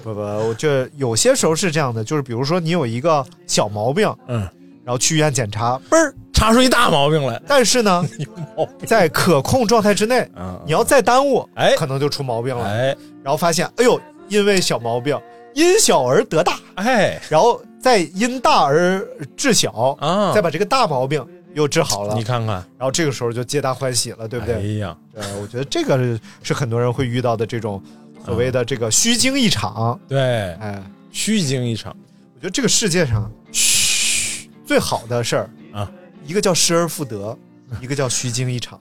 不不，我这有些时候是这样的，就是比如说你有一个小毛病，嗯，然后去医院检查，嘣儿，查出一大毛病来，但是呢。在可控状态之内，嗯你要再耽误，哎。可能就出毛病了。哎。然后发现，哎呦，因为小毛病，因小而得大，哎，然后再因大而治小，啊。再把这个大毛病又治好了，你看看，然后这个时候就皆大欢喜了，对不对？哎呀，对，我觉得这个是是很多人会遇到的这种所谓的这个虚惊一场。对，哎，虚惊一场。我觉得这个世界上，嘘，最好的事儿啊，一个叫失而复得，一个叫虚惊一场，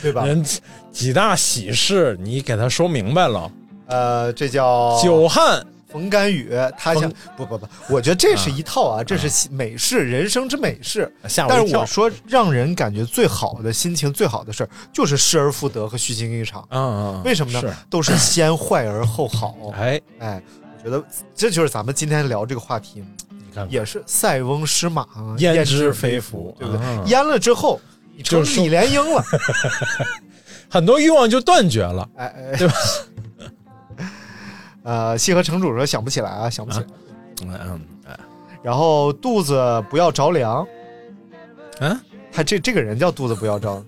对吧？人几大喜事，你给他说明白了。呃，这叫久旱逢甘雨，他想不不不，我觉得这是一套啊，这是美事，人生之美事。但是我说，让人感觉最好的心情、最好的事儿，就是失而复得和虚惊一场。嗯嗯！为什么呢是？都是先坏而后好。哎，哎，我觉得这就是咱们今天聊这个话题，你看看，也是塞翁失马，焉知知非福，对不对？啊淹了之后，你成就是李莲英了。很多欲望就断绝了。哎哎，对吧？呃，西河城主说想不起来啊，想不起来。嗯然后肚子不要着凉，嗯他这这个人叫肚子不要着，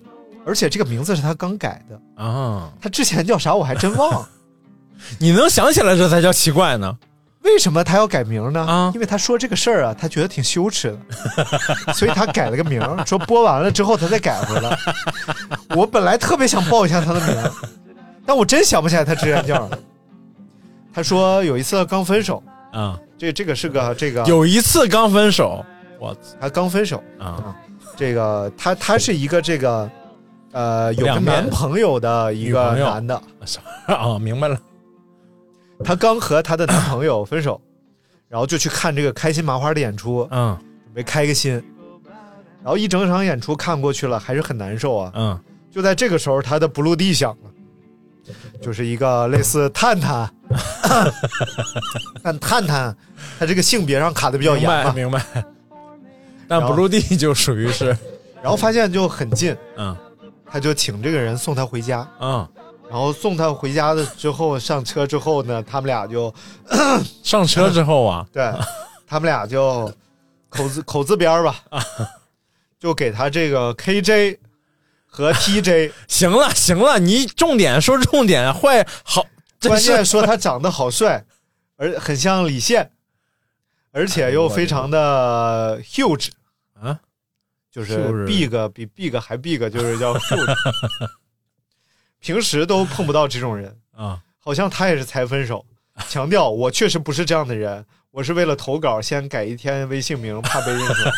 而且这个名字是他刚改的，啊，他之前叫啥我还真忘了。你能想起来这才叫奇怪呢。为什么他要改名呢？啊。因为他说这个事儿啊，他觉得挺羞耻的，所以他改了个名儿，说播完了之后他再改回来。我本来特别想报一下他的名儿，但我真想不起来他之前叫什么。他说有一次刚分手，啊，这这个是个这个。有一次刚分手，我他刚分手，啊。这个他他是一个这个呃有个男朋友的一个男的，啊，明白了。她刚和她的男朋友分手，然后就去看这个开心麻花的演出，嗯准备开个心。然后一整场演出看过去了，还是很难受啊。嗯就在这个时候，她的 blue D 响了，就是一个类似探探，但探探他这个性别上卡的比较严明白。但 blue D 就属于是，然后发现就很近，嗯他就请这个人送他回家。嗯，然后送他回家的之后，上车之后呢，他们俩就 上车之后啊，对，他们俩就口字 口字边儿吧，就给他这个 KJ 和 TJ，行了行了，你重点说重点，坏好，这关键说他长得好帅，而很像李现，而且又非常的 huge 啊，就是 big 比 big 还 big，就是叫 huge。平时都碰不到这种人，啊，好像他也是才分手，强调我确实不是这样的人，我是为了投稿先改一天微信名，怕被认出来。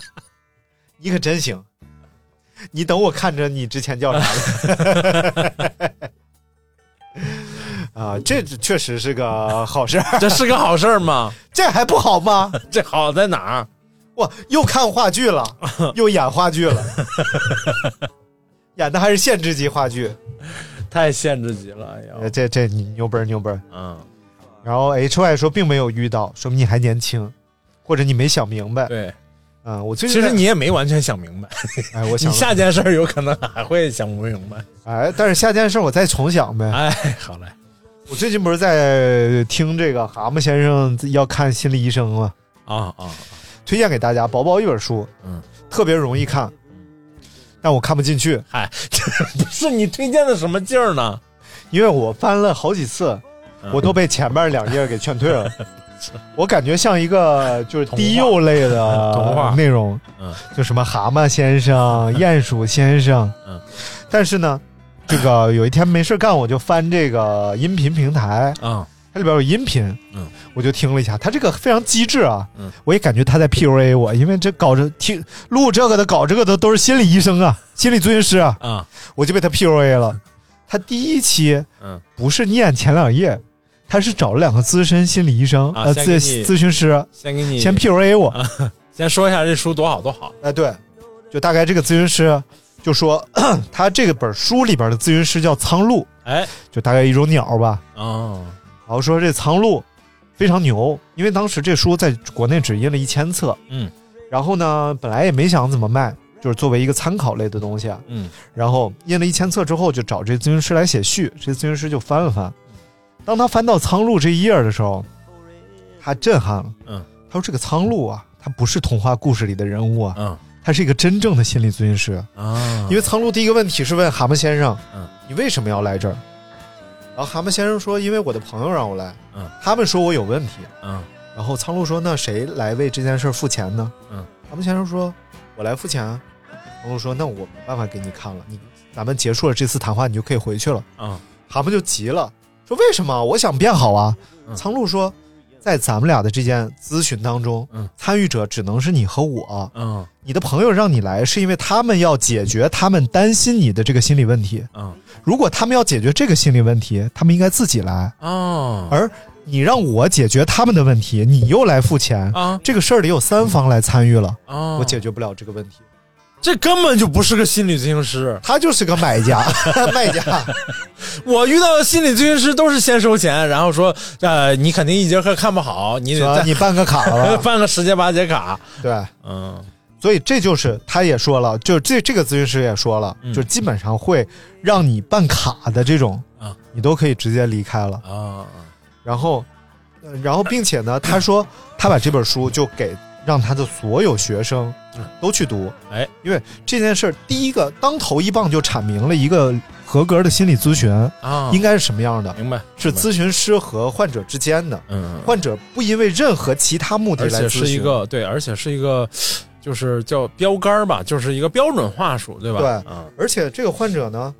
你可真行，你等我看着你之前叫啥了。啊，这确实是个好事儿，这是个好事儿吗？这还不好吗？这好在哪儿？哇，又看话剧了，又演话剧了，演的还是限制级话剧。太限制级了，哎这这你牛掰儿牛掰儿。嗯，然后 H Y 说并没有遇到，说明你还年轻，或者你没想明白。对，啊、我最近其实你也没完全想明白，哎，我想 了下件事儿有可能还会想不明白。哎，但是下件事我再重想呗。哎，好嘞，我最近不是在听这个蛤蟆先生要看心理医生吗？啊啊，推荐给大家，薄薄一本书，嗯，特别容易看，但我看不进去，嗨，不是你推荐的什么劲儿呢？因为我翻了好几次，嗯。我都被前面两页给劝退了。我感觉像一个就是低幼类的 童话。内容，嗯。就什么蛤蟆先生、鼹鼠先生，嗯，但是呢，这个有一天没事干，我就翻这个音频平台，啊，它里边有音频，嗯，我就听了一下，他这个非常机智啊，嗯，我也感觉他在 PUA 我，因为这搞着听录这个的、搞这个的都是心理医生啊、心理咨询师啊，啊，我就被他 PUA 了。他第一期，嗯，不是念前两页，他是找了两个资深心理医生，啊呃，咨咨询师，先给你先 PUA 我，先说一下这书多好多好。哎，对，就大概这个咨询师就说 他这个本书里边的咨询师叫苍鹭，哎，就大概一种鸟吧。哦，然后说这苍鹭非常牛，因为当时这书在国内只印了一千册，嗯，然后呢，本来也没想怎么卖，就是作为一个参考类的东西啊。嗯然后印了一千册之后，就找这咨询师来写序，这咨询师就翻了翻。当他翻到苍鹭这一页的时候，他震撼了。嗯，他说：“这个苍鹭啊，他不是童话故事里的人物啊，嗯他是一个真正的心理咨询师。啊，因为苍鹭第一个问题是问蛤蟆先生：嗯你为什么要来这儿？”然后蛤蟆先生说：“因为我的朋友让我来。嗯他们说我有问题。嗯然后苍鹭说：“那谁来为这件事付钱呢？”嗯，蛤蟆先生说：“我来付钱啊。”苍鹭说：“那我没办法给你看了，你咱们结束了这次谈话，你就可以回去了。”啊蛤蟆就急了，说：“为什么？我想变好啊！”嗯苍鹭说：“在咱们俩的这件咨询当中，嗯参与者只能是你和我。嗯你的朋友让你来，是因为他们要解决他们担心你的这个心理问题。嗯如果他们要解决这个心理问题，他们应该自己来。哦而你让我解决他们的问题，你又来付钱，啊这个事儿里有三方来参与了，哦，我解决不了这个问题。这根本就不是个心理咨询师。他就是个买家，卖家。我遇到的心理咨询师都是先收钱，然后说，呃，你肯定一节课看不好，你得再你办个卡？办个十节八节卡。对。嗯所以这就是他也说了，就这这个咨询师也说了，嗯就基本上会让你办卡的这种啊，你都可以直接离开了。啊然后，呃然后并且呢，他说他把这本书就给让他的所有学生都去读，哎，因为这件事儿，第一个当头一棒就阐明了一个合格的心理咨询啊，应该是什么样的，明白是咨询师和患者之间的，嗯，患者不因为任何其他目的来咨询，是一个对，而且是一个就是叫标杆儿吧，就是一个标准话术，对吧？对嗯。而且这个患者呢，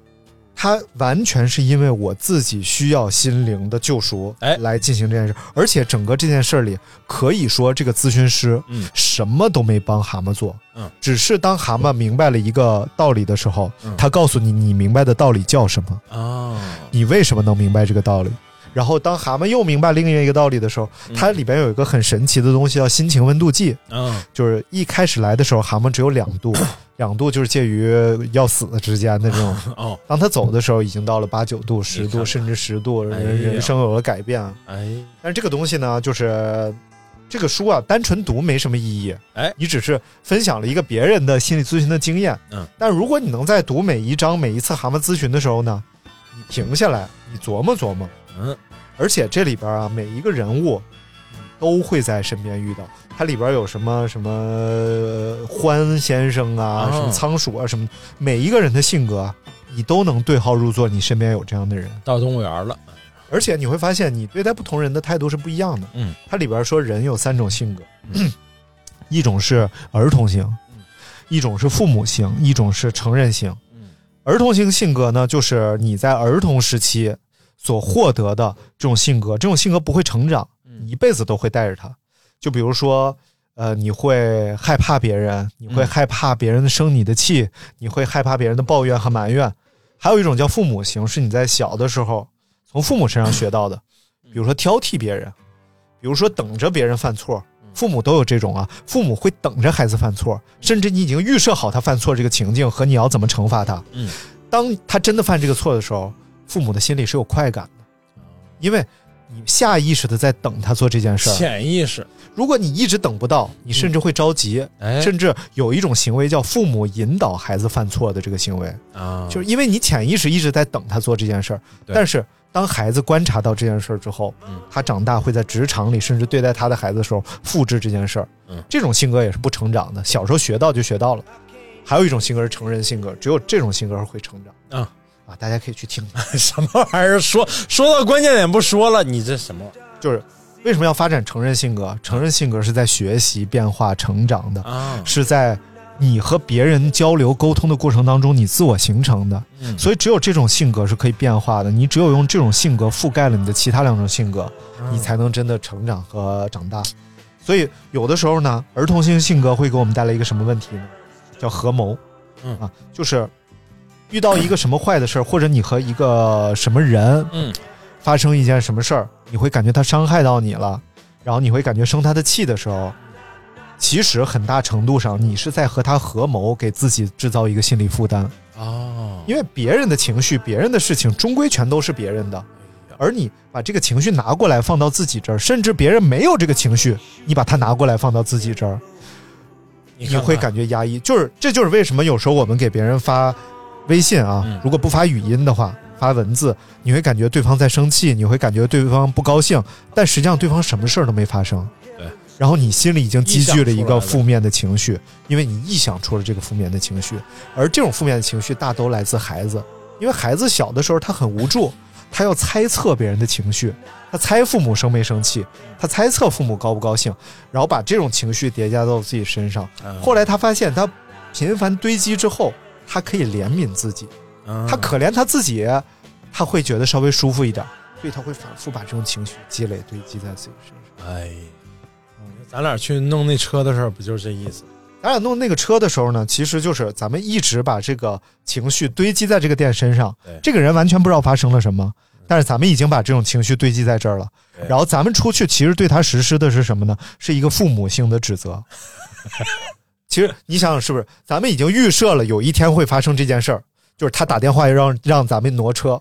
他完全是因为我自己需要心灵的救赎，哎。来进行这件事。而且整个这件事里，可以说这个咨询师，嗯。什么都没帮蛤蟆做，嗯，只是当蛤蟆明白了一个道理的时候，嗯。他告诉你，你明白的道理叫什么，啊，你为什么能明白这个道理。然后，当蛤蟆又明白另外一个道理的时候，嗯它里边有一个很神奇的东西，叫心情温度计。嗯就是一开始来的时候，蛤蟆只有两度，两度就是介于要死的之间的这种。哦，当他走的时候，已经到了八九度、十度，甚至十度，人人生有了改变。哎，但是这个东西呢，就是这个书啊，单纯读没什么意义。哎你只是分享了一个别人的心理咨询的经验。嗯，但如果你能在读每一章、每一次蛤蟆咨询的时候呢，你停下来，你琢磨琢磨。嗯而且这里边啊，每一个人物都会在身边遇到。它里边有什么什么呃欢先生啊，哦什么仓鼠啊，什么每一个人的性格啊，你都能对号入座。你身边有这样的人，到动物园了，而且你会发现，你对待不同人的态度是不一样的。嗯，它里边说人有三种性格，一种是儿童型，一种是父母型，一种是成人型。嗯儿童型性格呢，就是你在儿童时期所获得的这种性格，这种性格不会成长，你一辈子都会带着它。就比如说，呃，你会害怕别人，你会嗯害怕别人生你的气，你会害怕别人的抱怨和埋怨。还有一种叫父母型，是你在小的时候从父母身上学到的，比如说挑剔别人，比如说等着别人犯错。父母都有这种啊，父母会等着孩子犯错，甚至你已经预设好他犯错这个情境和你要怎么惩罚他。嗯，当他真的犯这个错的时候，父母的心里是有快感的，因为你下意识的在等他做这件事儿。潜意识，如果你一直等不到，你甚至会着急，哎，甚至有一种行为叫父母引导孩子犯错的这个行为，啊，就是因为你潜意识一直在等他做这件事儿，但是当孩子观察到这件事儿之后，嗯。他长大会在职场里，甚至对待他的孩子的时候复制这件事儿。嗯。这种性格也是不成长的，小时候学到就学到了。还有一种性格是成人性格，只有这种性格会成长。啊啊！大家可以去听，什么玩意儿？说说到关键点不说了，你这什么就是为什么要发展成人性格？成人性格是在学习、变化、成长的，啊？是在你和别人交流沟通的过程当中，你自我形成的。嗯所以只有这种性格是可以变化的。你只有用这种性格覆盖了你的其他两种性格，嗯你才能真的成长和长大。所以有的时候呢，儿童性性格会给我们带来一个什么问题呢？叫合谋。嗯啊，就是遇到一个什么坏的事儿，或者你和一个什么人嗯发生一件什么事儿，你会感觉他伤害到你了，然后你会感觉生他的气的时候，其实很大程度上你是在和他合谋，给自己制造一个心理负担。哦，因为别人的情绪、别人的事情，终归全都是别人的，而你把这个情绪拿过来放到自己这儿，甚至别人没有这个情绪，你把它拿过来放到自己这儿，你看看你会感觉压抑。就是这就是为什么有时候我们给别人发微信啊，嗯如果不发语音的话，发文字，你会感觉对方在生气，你会感觉对方不高兴，但实际上对方什么事儿都没发生。对。然后你心里已经积聚了一个负面的情绪，因为你臆想出了这个负面的情绪，而这种负面的情绪大都来自孩子，因为孩子小的时候他很无助，他要猜测别人的情绪，他猜父母生没生气，他猜测父母高不高兴，然后把这种情绪叠加到自己身上。嗯后来他发现，他频繁堆积之后，他可以怜悯自己，嗯他可怜他自己，他会觉得稍微舒服一点，所以他会反复把这种情绪积累堆积在自己身上。哎，咱俩去弄那车的时候，不就是这意思？咱俩弄那个车的时候呢，其实就是咱们一直把这个情绪堆积在这个店身上，这个人完全不知道发生了什么，但是咱们已经把这种情绪堆积在这儿了。然后咱们出去，其实对他实施的是什么呢？是一个父母性的指责。其实你想想，是不是？咱们已经预设了有一天会发生这件事儿，就是他打电话让让咱们挪车，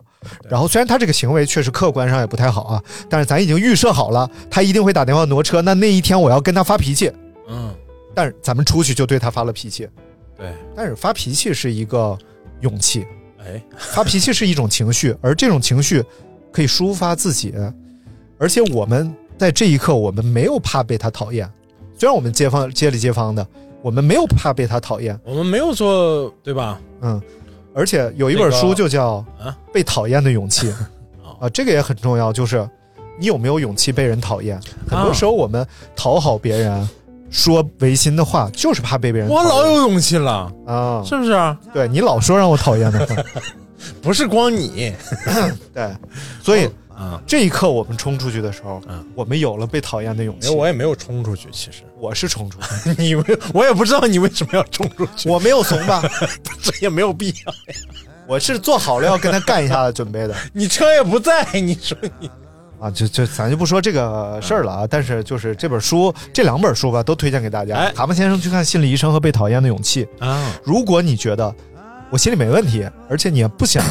然后虽然他这个行为确实客观上也不太好啊，但是咱已经预设好了，他一定会打电话挪车。那那一天我要跟他发脾气，嗯，但是咱们出去就对他发了脾气。对，但是发脾气是一个勇气，哎，发脾气是一种情绪，而这种情绪可以抒发自己，而且我们在这一刻，我们没有怕被他讨厌。虽然我们街坊街里街坊的，我们没有怕被他讨厌，我们没有做，对吧？嗯。而且有一本书就叫啊《被讨厌的勇气》哦啊，这个也很重要，就是你有没有勇气被人讨厌？很多时候我们讨好别人。说违心的话，就是怕被别人讨厌。我老有勇气了，啊，是不是？对你老说让我讨厌的话，不是光你 对，所以啊，这一刻我们冲出去的时候，嗯我们有了被讨厌的勇气。我也没有冲出去，其实我是冲出去，你为我也不知道你为什么要冲出去，我没有怂吧？这也没有必要。我是做好了要跟他干一下的准备的 你车也不在，你说你啊！就就咱就不说这个事儿了啊，但是就是这本书，这两本书吧，都推荐给大家。哎蛤蟆先生去看心理医生和被讨厌的勇气。啊，如果你觉得我心里没问题，而且你也不想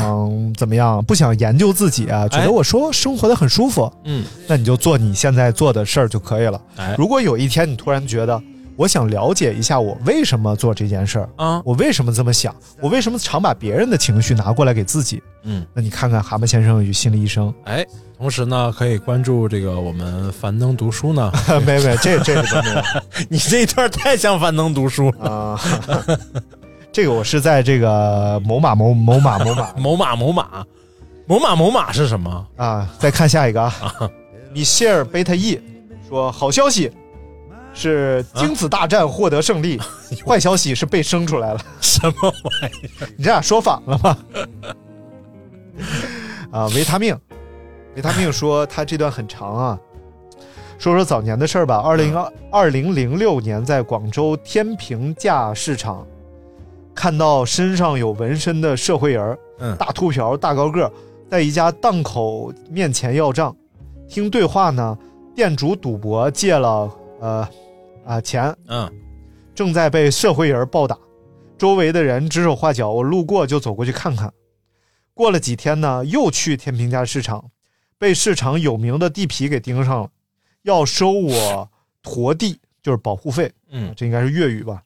怎么样，不想研究自己啊，觉哎得我说生活的很舒服，嗯，那你就做你现在做的事儿就可以了。哎如果有一天你突然觉得，我想了解一下我为什么做这件事儿，啊，我为什么这么想，我为什么常把别人的情绪拿过来给自己？嗯，那你看看《蛤蟆先生与心理医生哎，同时呢，可以关注这个我们樊登读书呢。》没没，这这里边没有 你这一段太像樊登读书了，啊。这个我是在这个某马某某马某马某马某马，某马某马是什么？啊，再看下一个啊，米歇尔贝塔 E 说好消息是精子大战获得胜利，坏消息是被生出来了。什么玩意儿？你这俩说反了吗？啊，维他命，维他命说他这段很长啊，说说早年的事儿吧。二零二二零零六年，在广州天平架市场，看到身上有纹身的社会人儿，嗯大秃瓢、大高个儿，在一家档口面前要账，听对话呢，店主赌博借了呃啊钱，嗯，正在被社会人暴打，周围的人指手画脚，我路过就走过去看看。过了几天呢，又去天平架市场，被市场有名的地痞给盯上了，要收我驮地，就是保护费。嗯这应该是粤语吧？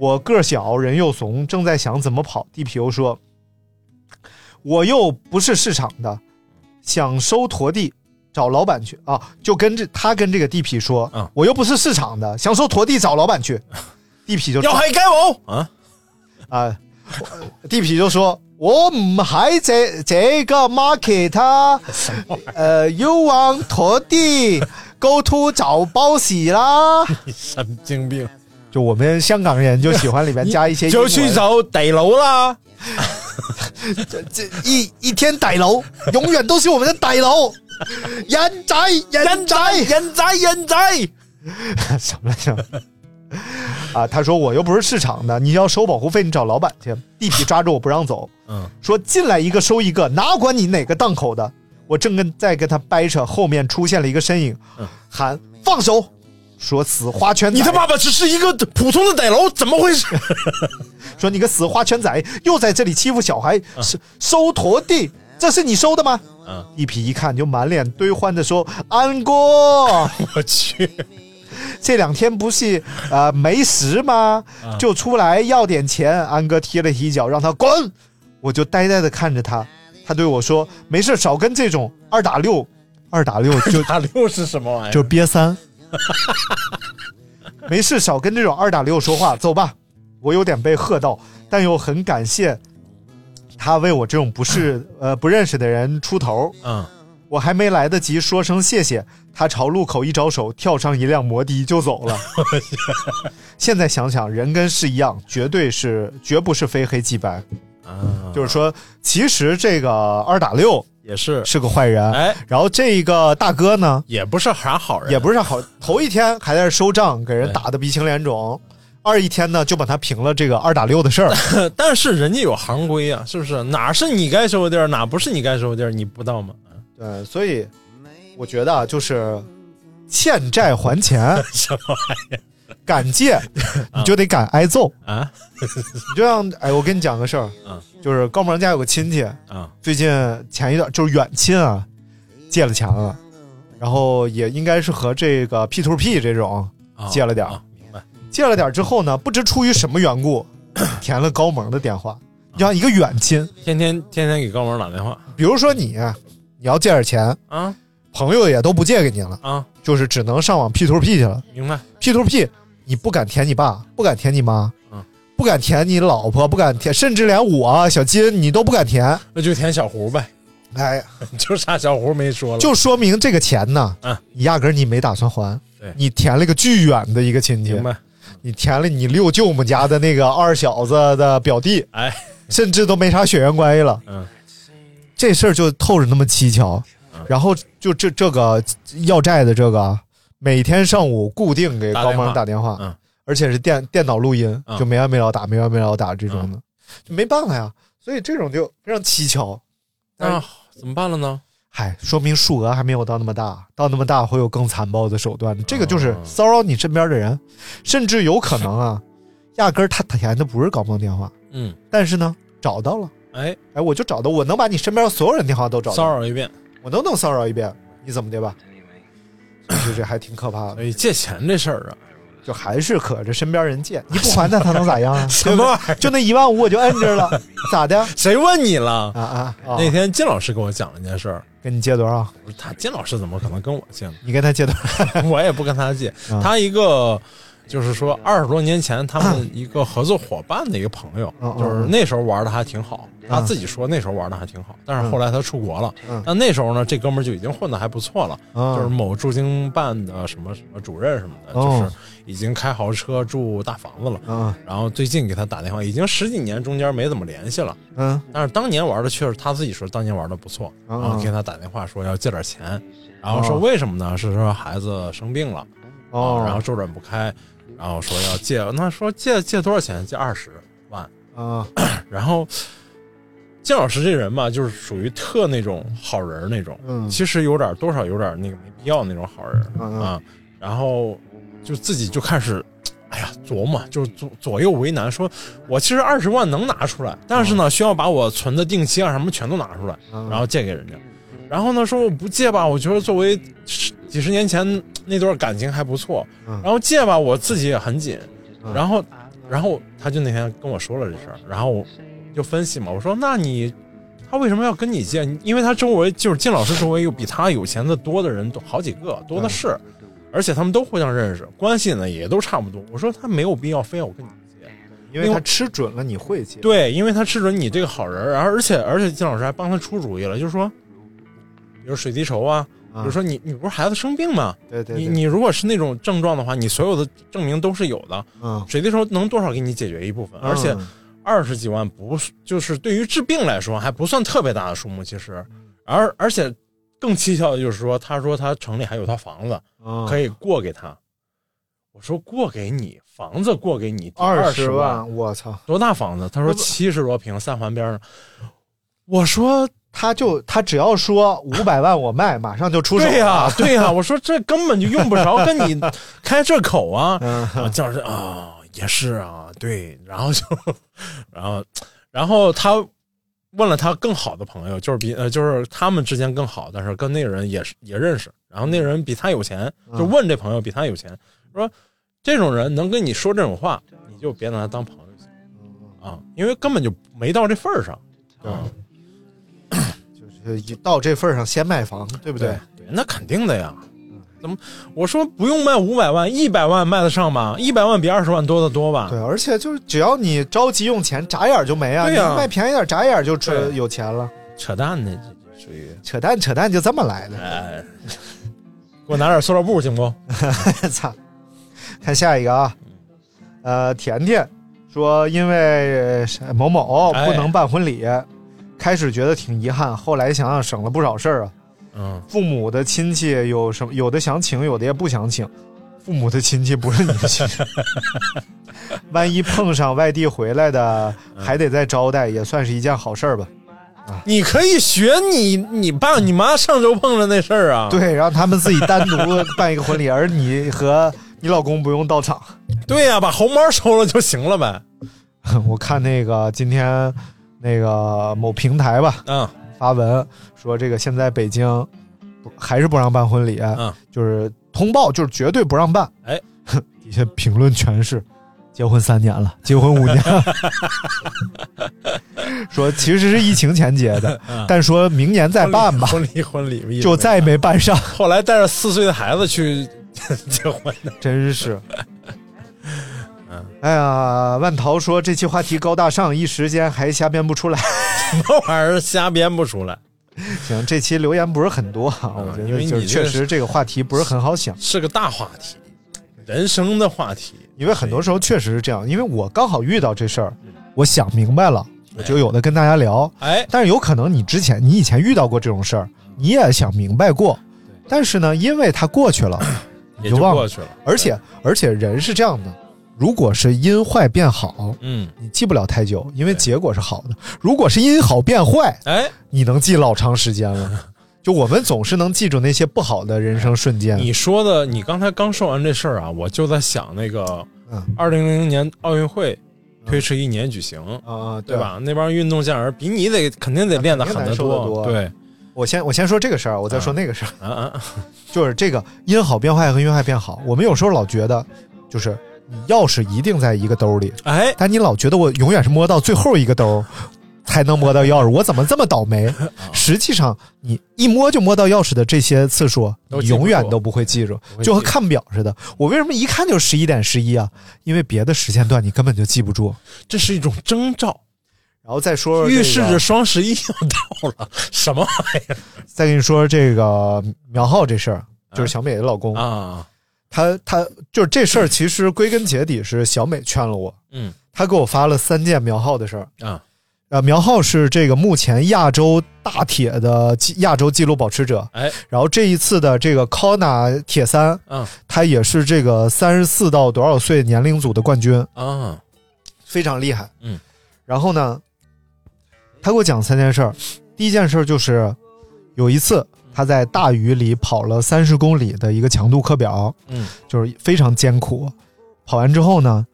啊，我个儿小，人又怂，正在想怎么跑，地痞又说：“我又不是市场的，想收驮地，找老板去啊！”就跟这他跟这个地痞说：“嗯我又不是市场的，想收驮地找老板去。”地痞就要係雞我啊，啊，地痞就说：我唔喺这这个 market 啊，呃，you want 拖地，go to 找包喜啦。你神经病，就我们香港人就喜欢里面加 一些就去找逮楼啦。这这一一天逮楼，永远都是我们的逮楼。人仔，人仔，人仔人仔，什么什麼？啊，他说我又不是市场的，你要收保护费，你找老板去。地痞抓住我不让走，嗯，说进来一个收一个，哪管你哪个档口的。我正跟在跟他掰扯，后面出现了一个身影，喊放手，说死花圈仔，你他爸爸只是一个普通的逮楼，怎么回事？说你个死花圈仔又在这里欺负小孩，收收陀地，这是你收的吗？嗯，一皮一看就满脸堆欢的说：“安哥，我去，这两天不是呃没食吗？就出来要点钱。”安哥踢了踢脚，让他滚。我就呆呆的看着他，他对我说：“没事，少跟这种二打六，二打六就打六是什么玩意儿？就憋三。没事，少跟这种二打六说话，走吧。我有点被喝到，但又很感谢他为我这种不是 呃不认识的人出头。嗯，我还没来得及说声谢谢，他朝路口一招手，跳上一辆摩的就走了。现在想想，人跟事一样，绝对是绝不是非黑即白。啊，就是说，其实这个二打六也是，是个坏人，哎，然后这个大哥呢，也不是啥好人，也不是好。头一天还在这收账，给人打的鼻青脸肿；二一天呢，就把他平了这个二打六的事儿。但是人家有行规啊，是不是？哪是你该收的地儿，哪不是你该收的地儿，你不知道吗？对，所以我觉得啊，就是欠债还钱，什么玩意儿敢借你就得敢挨揍。啊？你就像哎，我跟你讲个事儿，嗯，就是高萌家有个亲戚，啊，最近前一段就是远亲啊，借了钱了，然后也应该是和这个 P to P 这种啊借了点儿啊明白？借了点儿之后呢，不知出于什么缘故，填了高萌的电话。你像一个远亲，天天天天给高萌打电话比如说你，你要借点钱，啊朋友也都不借给你了，啊，就是只能上网 P to P 去了。明白？P to P，你不敢舔你爸，不敢舔你妈，嗯。不敢舔你老婆，不敢舔，甚至连我小金你都不敢舔。那就舔小胡呗，哎呀，就差小胡没说了，就说明这个钱呢，嗯。你压根儿你没打算还，对。你填了个巨远的一个亲戚明，白？你填了你六舅母家的那个二小子的表弟，哎，甚至都没啥血缘关系了。嗯，这事儿就透着那么蹊跷。然后就这这个要债的这个，每天上午固定给高萌打电话，嗯而且是电电脑录音，嗯就没完没了打，没完没了打这种的，就没办法呀。所以这种就非常蹊跷。那怎么办了呢？嗨，说明数额还没有到那么大，到那么大会有更残暴的手段的。这个就是哦骚扰你身边的人，甚至有可能啊，压根儿他填的不是高萌电话，嗯，但是呢找到了，哎，哎，我就找到，我能把你身边所有人电话都找到，骚扰一遍。我都能骚扰一遍，你怎么的吧？所以这还挺可怕的，所以借钱这事儿啊，就还是可着身边人借，你不还那他能咋样啊？什么玩意儿？就那一万五我就摁着了，咋的？谁问你了？啊啊啊！那天金老师跟我讲了一件事儿，跟你借多少？他金老师怎么可能跟我借呢？你跟他借多少？我也不跟他借。啊他一个就是说二十多年前他们一个合作伙伴的一个朋友，就是那时候玩的还挺好。他自己说那时候玩的还挺好，但是后来他出国了。嗯。但那时候呢，这哥们儿就已经混的还不错了，啊就是某驻京办的什么什么主任什么的，哦。就是已经开豪车住大房子了。嗯。然后最近给他打电话，已经十几年中间没怎么联系了。嗯。但是当年玩的确实他自己说当年玩的不错，嗯然后给他打电话说要借点钱，然后说哦。为什么呢？是说孩子生病了，哦。啊，然后周转不开，然后说要借，那说借借多少钱？借二十万。啊 然后金老师这人吧，就是属于特那种好人那种，嗯其实有点多少有点那个没必要那种好人啊，然后就自己就开始。哎呀，琢磨就是左左右为难，说我其实二十万能拿出来，但是呢，需要把我存的定期啊什么全都拿出来，嗯然后借给人家。然后呢，说我不借吧，我觉得作为十几十年前那段感情还不错，嗯然后借吧，我自己也很紧。嗯然后，然后他就那天跟我说了这事儿，然后我就分析嘛，我说那你他为什么要跟你借？因为他周围就是靳老师周围有比他有钱的多的人都好几个，多的是，而且他们都互相认识，关系呢也都差不多。我说他没有必要非要跟你借，因为他吃准了你会借。对，因为他吃准你这个好人儿，然后而且而且金老师还帮他出主意了，就是说，比如水滴筹啊，比啊如说你你不是孩子生病吗？对对对，你你如果是那种症状的话，你所有的证明都是有的，嗯，水滴筹能多少给你解决一部分，而且嗯二十几万不是就是对于治病来说还不算特别大的数目，其实，而而且更蹊跷的就是说，他说他城里还有套房子嗯。可以过给他，我说过给你房子过给你二十万，我操！多大房子？他说七十多平，三环边上。我说他就他只要说五百万我卖，马上就出手。对呀、对呀、我说这根本就用不着跟你开这口啊。嗯。啊，教授啊，也是啊，对，然后就，然后，然后他问了他更好的朋友，就是比呃，就是他们之间更好，但是跟那个人也是也认识，然后那个人比他有钱，就问这朋友比他有钱，说这种人能跟你说这种话，你就别拿他当朋友行啊，因为根本就没到这份儿上，啊，就是到这份儿上先卖房，对不对？对，那肯定的呀。怎么？我说不用卖五百万，一百万卖得上吧？一百万比二十万多得多吧？对，而且就是只要你着急用钱，眨眼就没啊！对卖便宜点，眨眼就出有钱了。扯淡呢，这这属于。扯淡，扯淡就这么来的。哎，给我拿点塑料布行不？操！看下一个啊，呃，甜甜说因为呃某某哎不能办婚礼，开始觉得挺遗憾，后来想想省了不少事儿啊。嗯，父母的亲戚有什么？有的想请，有的也不想请。父母的亲戚不是你的亲戚，万一碰上外地回来的，还得再招待，也算是一件好事儿吧。你可以学你你爸你妈上周碰上那事儿啊。对，让他们自己单独办一个婚礼，而你和你老公不用到场。对呀、把红包收了就行了呗。我看那个今天那个某平台吧嗯发文说，这个现在北京不还是不让办婚礼，嗯，就是通报，就是绝对不让办。哎，底下评论全是结婚三年了，结婚五年了，说其实是疫情前结的，但说明年再办吧，婚礼婚礼婚礼就再也没办上，后来带着四岁的孩子去结婚的。真是。哎呀，万桃说这期话题高大上，一时间还瞎编不出来。什么玩意儿瞎编不出来？行，这期留言不是很多啊，我觉得就是你确实这个话题不是很好想，是个大话题，人生的话题。因为很多时候确实是这样，因为我刚好遇到这事儿，我想明白了，我就有的跟大家聊。哎，但是有可能你之前你以前遇到过这种事儿，你也想明白过，但是呢，因为它过去了，你也就忘了。就过去了。而且而且人是这样的，如果是因坏变好，嗯，你记不了太久，因为结果是好的；如果是因好变坏，哎，你能记老长时间了。就我们总是能记住那些不好的人生瞬间。你说的，你刚才刚说完这事儿啊，我就在想那个嗯。二零零零年奥运会推迟一年举行，啊，对？吧？那帮运动健儿比你得肯定得练得狠得多。对，我先我先说这个事儿，我再说那个事儿，啊啊，就是这个因好变坏和因坏变好。我们有时候老觉得，就是你钥匙一定在一个兜里，哎，但你老觉得我永远是摸到最后一个兜才能摸到钥匙，我怎么这么倒霉？实际上，你一摸就摸到钥匙的这些次数，永远都不会记住，就和看表似的。我为什么一看就十一点十一啊？因为别的时间段你根本就记不住。这是一种征兆，然后再说、这个，预示着双十一要到了，什么玩意儿再跟你说这个苗浩这事儿，就是小美的老公，儿啊？他他就是这事儿，其实归根结底是小美劝了我，嗯他给我发了三件苗浩的事儿。啊，呃，苗浩是这个目前亚洲大铁的纪亚洲纪录保持者，哎，然后这一次的这个 Kona 铁三，嗯他也是这个三十四到多少岁年龄组的冠军，啊，非常厉害。嗯，然后呢，他给我讲三件事儿。第一件事儿就是有一次他在大雨里跑了三十公里的一个强度课表，嗯，就是非常艰苦。跑完之后呢，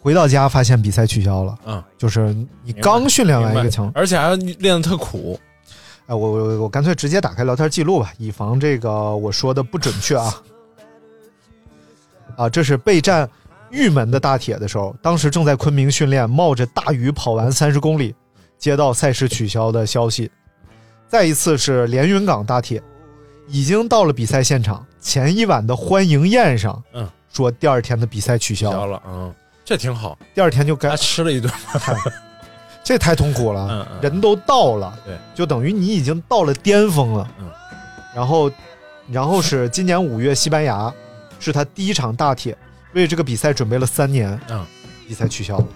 回到家发现比赛取消了，嗯，就是你刚训练完一个强，而且还练得特苦，哎，我我我干脆直接打开聊天记录吧，以防这个我说的不准确啊。啊，这是备战玉门的大铁的时候，当时正在昆明训练，冒着大雨跑完三十公里，接到赛事取消的消息。再一次是连云港大铁，已经到了比赛现场，前一晚的欢迎宴上，嗯，说第二天的比赛取消，了，嗯，这挺好，第二天就该还，吃了一顿，这太痛苦了，嗯嗯人都到了，对，就等于你已经到了巅峰了，嗯，然后，然后是今年五月西班牙，是他第一场大铁，为这个比赛准备了三年，嗯，比赛取消了，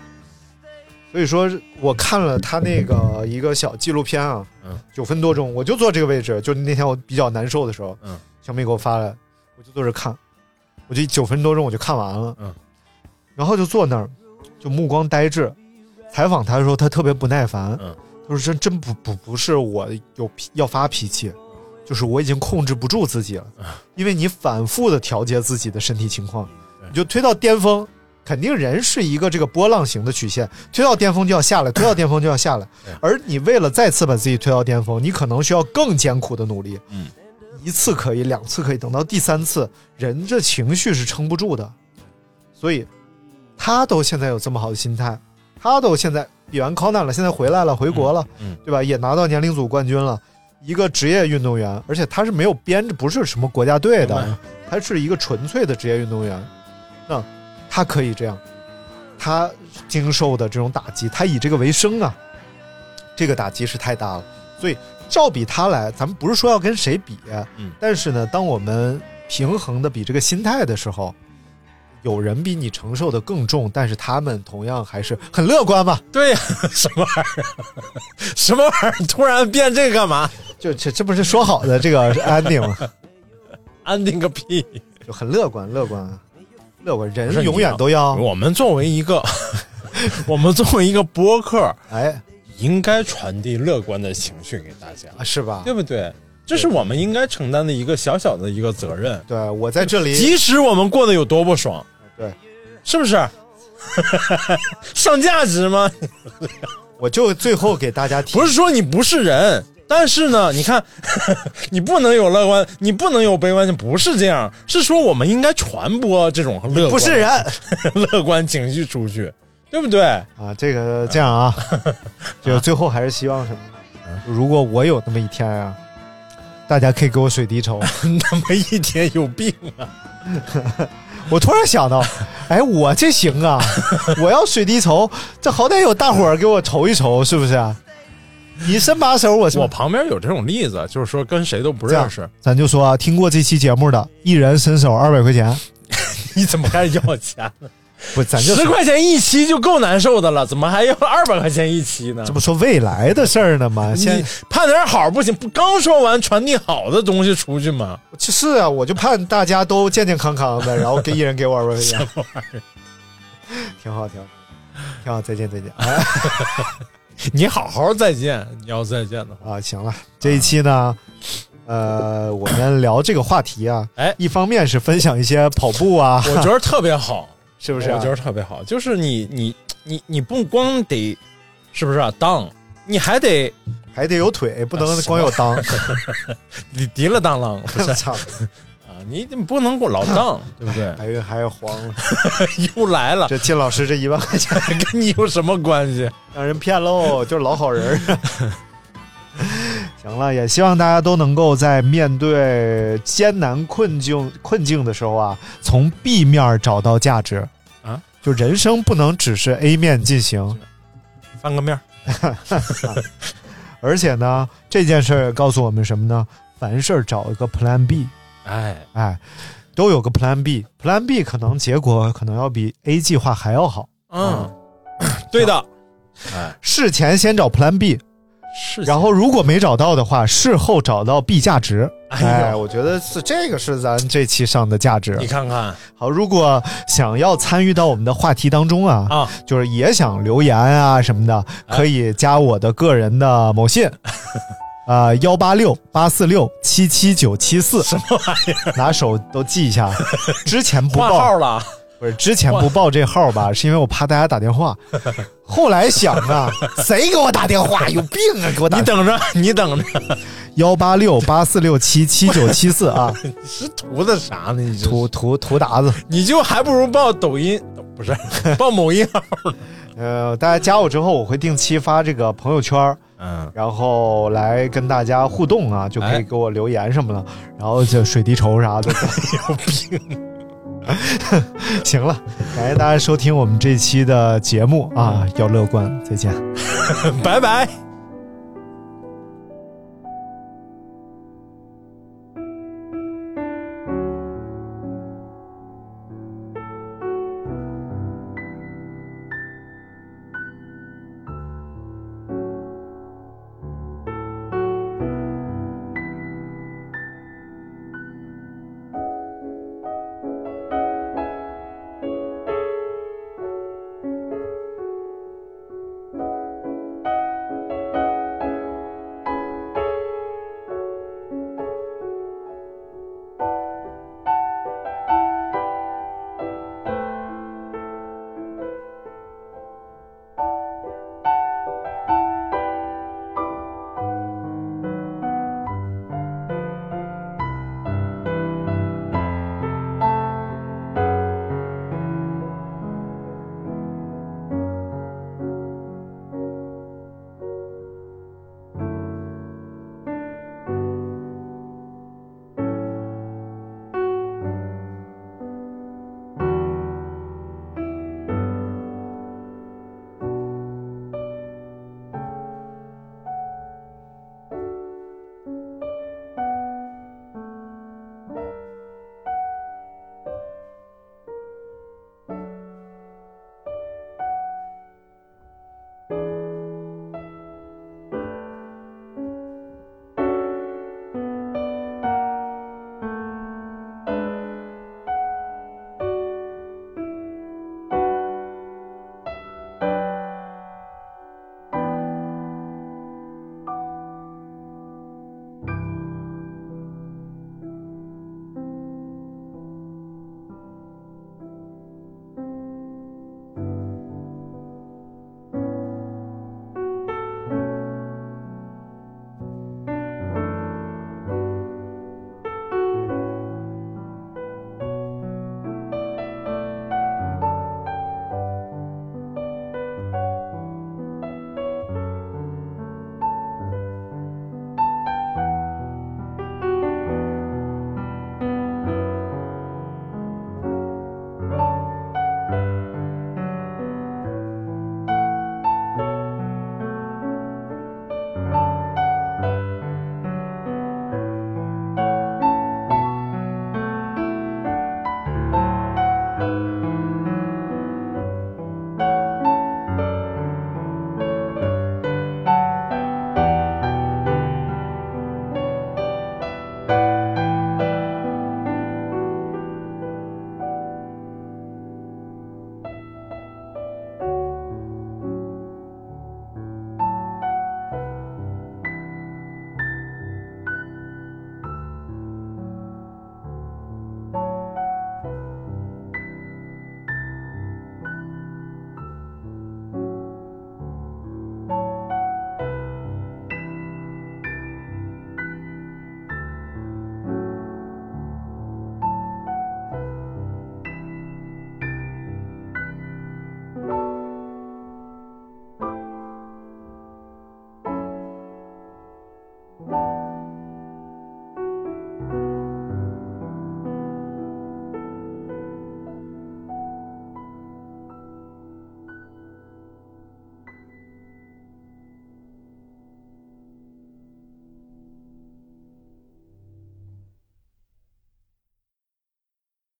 所以说我看了他那个一个小纪录片啊，嗯，九分多钟，我就坐这个位置，就那天我比较难受的时候，嗯，小妹给我发来，我就坐这看，我就九分多钟我就看完了，嗯，然后就坐那儿，就目光呆滞。采访他的时候，他特别不耐烦，嗯，他说真真不不不是我有脾要发脾气，就是我已经控制不住自己了，因为你反复的调节自己的身体情况，你就推到巅峰。肯定人是一个这个波浪形的曲线，推到巅峰就要下来，推到巅峰就要下来。而你为了再次把自己推到巅峰，你可能需要更艰苦的努力。嗯，一次可以，两次可以，等到第三次，人这情绪是撑不住的。所以，他都现在有这么好的心态，他都现在比完 Conan 了，现在回来了，回国了，嗯，对吧？也拿到年龄组冠军了，一个职业运动员，而且他是没有编制，不是什么国家队的，他是一个纯粹的职业运动员。那他可以这样，他经受的这种打击，他以这个为生啊，这个打击是太大了。所以照比他来，咱们不是说要跟谁比，嗯，但是呢，当我们平衡的比这个心态的时候，有人比你承受的更重，但是他们同样还是很乐观嘛。对呀、什么玩意儿？什么玩意儿？突然变这个干嘛？就这这不是说好的这个 ending 吗？安定个屁！就很乐观，乐观，乐观，人永远都要我们作为一个，我们作为一个播客，哎，应该传递乐观的情绪给大家，是吧？对不对？这是我们应该承担的一个小小的一个责任，对我在这里，即使我们过得有多不爽，对，是不是？上价值吗？我就最后给大家提，不是说你不是人，但是呢，你看，你不能有乐观，你不能有悲观，不是这样，是说我们应该传播这种乐观，不是人 乐观情绪出去，对不对？啊，这个这样啊，这个最后还是希望什么呢？如果我有那么一天啊，大家可以给我水滴筹。那么一天有病啊！我突然想到，哎，我这行啊，我要水滴筹，这好歹有大伙儿给我筹一筹，是不是？你伸把手，我我旁边有这种例子，就是说跟谁都不认识，咱就说啊，听过这期节目的，一人伸手二百块钱，你怎么还要钱呢？不，咱就十块钱一期就够难受的了，怎么还要 二百块钱一期呢这？不说未来的事儿呢吗？现你盼点好不行？不刚说完传递好的东西出去吗？是啊，我就盼大家都健健康康的，然后给一人给我二百块钱，挺好，挺好，挺好，再见，再见。哎 你好好再见，你要再见的话，啊，行了，这一期呢，呃，我们聊这个话题啊，哎一方面是分享一些跑步啊，我觉得特别好，是不是啊、我觉得特别好，就是你你你你不光得，是不是啊？当你还得还得有腿，不能光有裆。你提了当啷，不是操，啊？你你不能给我老 当，对不对？还有还有黄了，又来了，这金老师这一万块钱 跟你有什么关系？让人骗喽，就是老好人儿。行了，也希望大家都能够在面对艰难困境困境的时候啊，从 B 面找到价值啊，就人生不能只是 A 面进行，翻个面儿，而且呢，这件事儿告诉我们什么呢？凡事找一个 Plan B，哎，哎，都有个 Plan B，Plan B 可能结果可能要比 A 计划还要好。嗯，对的，事前先找 Plan B，是，然后如果没找到的话，事后找到 B 价值。哎我觉得是这个是咱这期上的价值。你。看看。好，如果想要参与到我们的话题当中啊，啊，就是也想留言啊什么的，哎。可以加我的个人的某信。啊，幺八六八四六七七九七四，什么玩意儿？拿手都记一下。之前不报号了，不是之前不报这号吧，是因为我怕大家打电话。后来想啊，谁给我打电话？有病啊！给我打你等着，你等着，幺八六八四六七七九七四啊，你是图的啥呢？你这图图图达子。你就还不如报抖音，不是报某音号呢。呃，大家加我之后，我会定期发这个朋友圈儿，嗯，然后来跟大家互动啊，就可以哎给我留言什么的，然后就水滴筹啥的。有病。行了，感谢大家收听我们这期的节目啊，要乐观，再见。拜拜。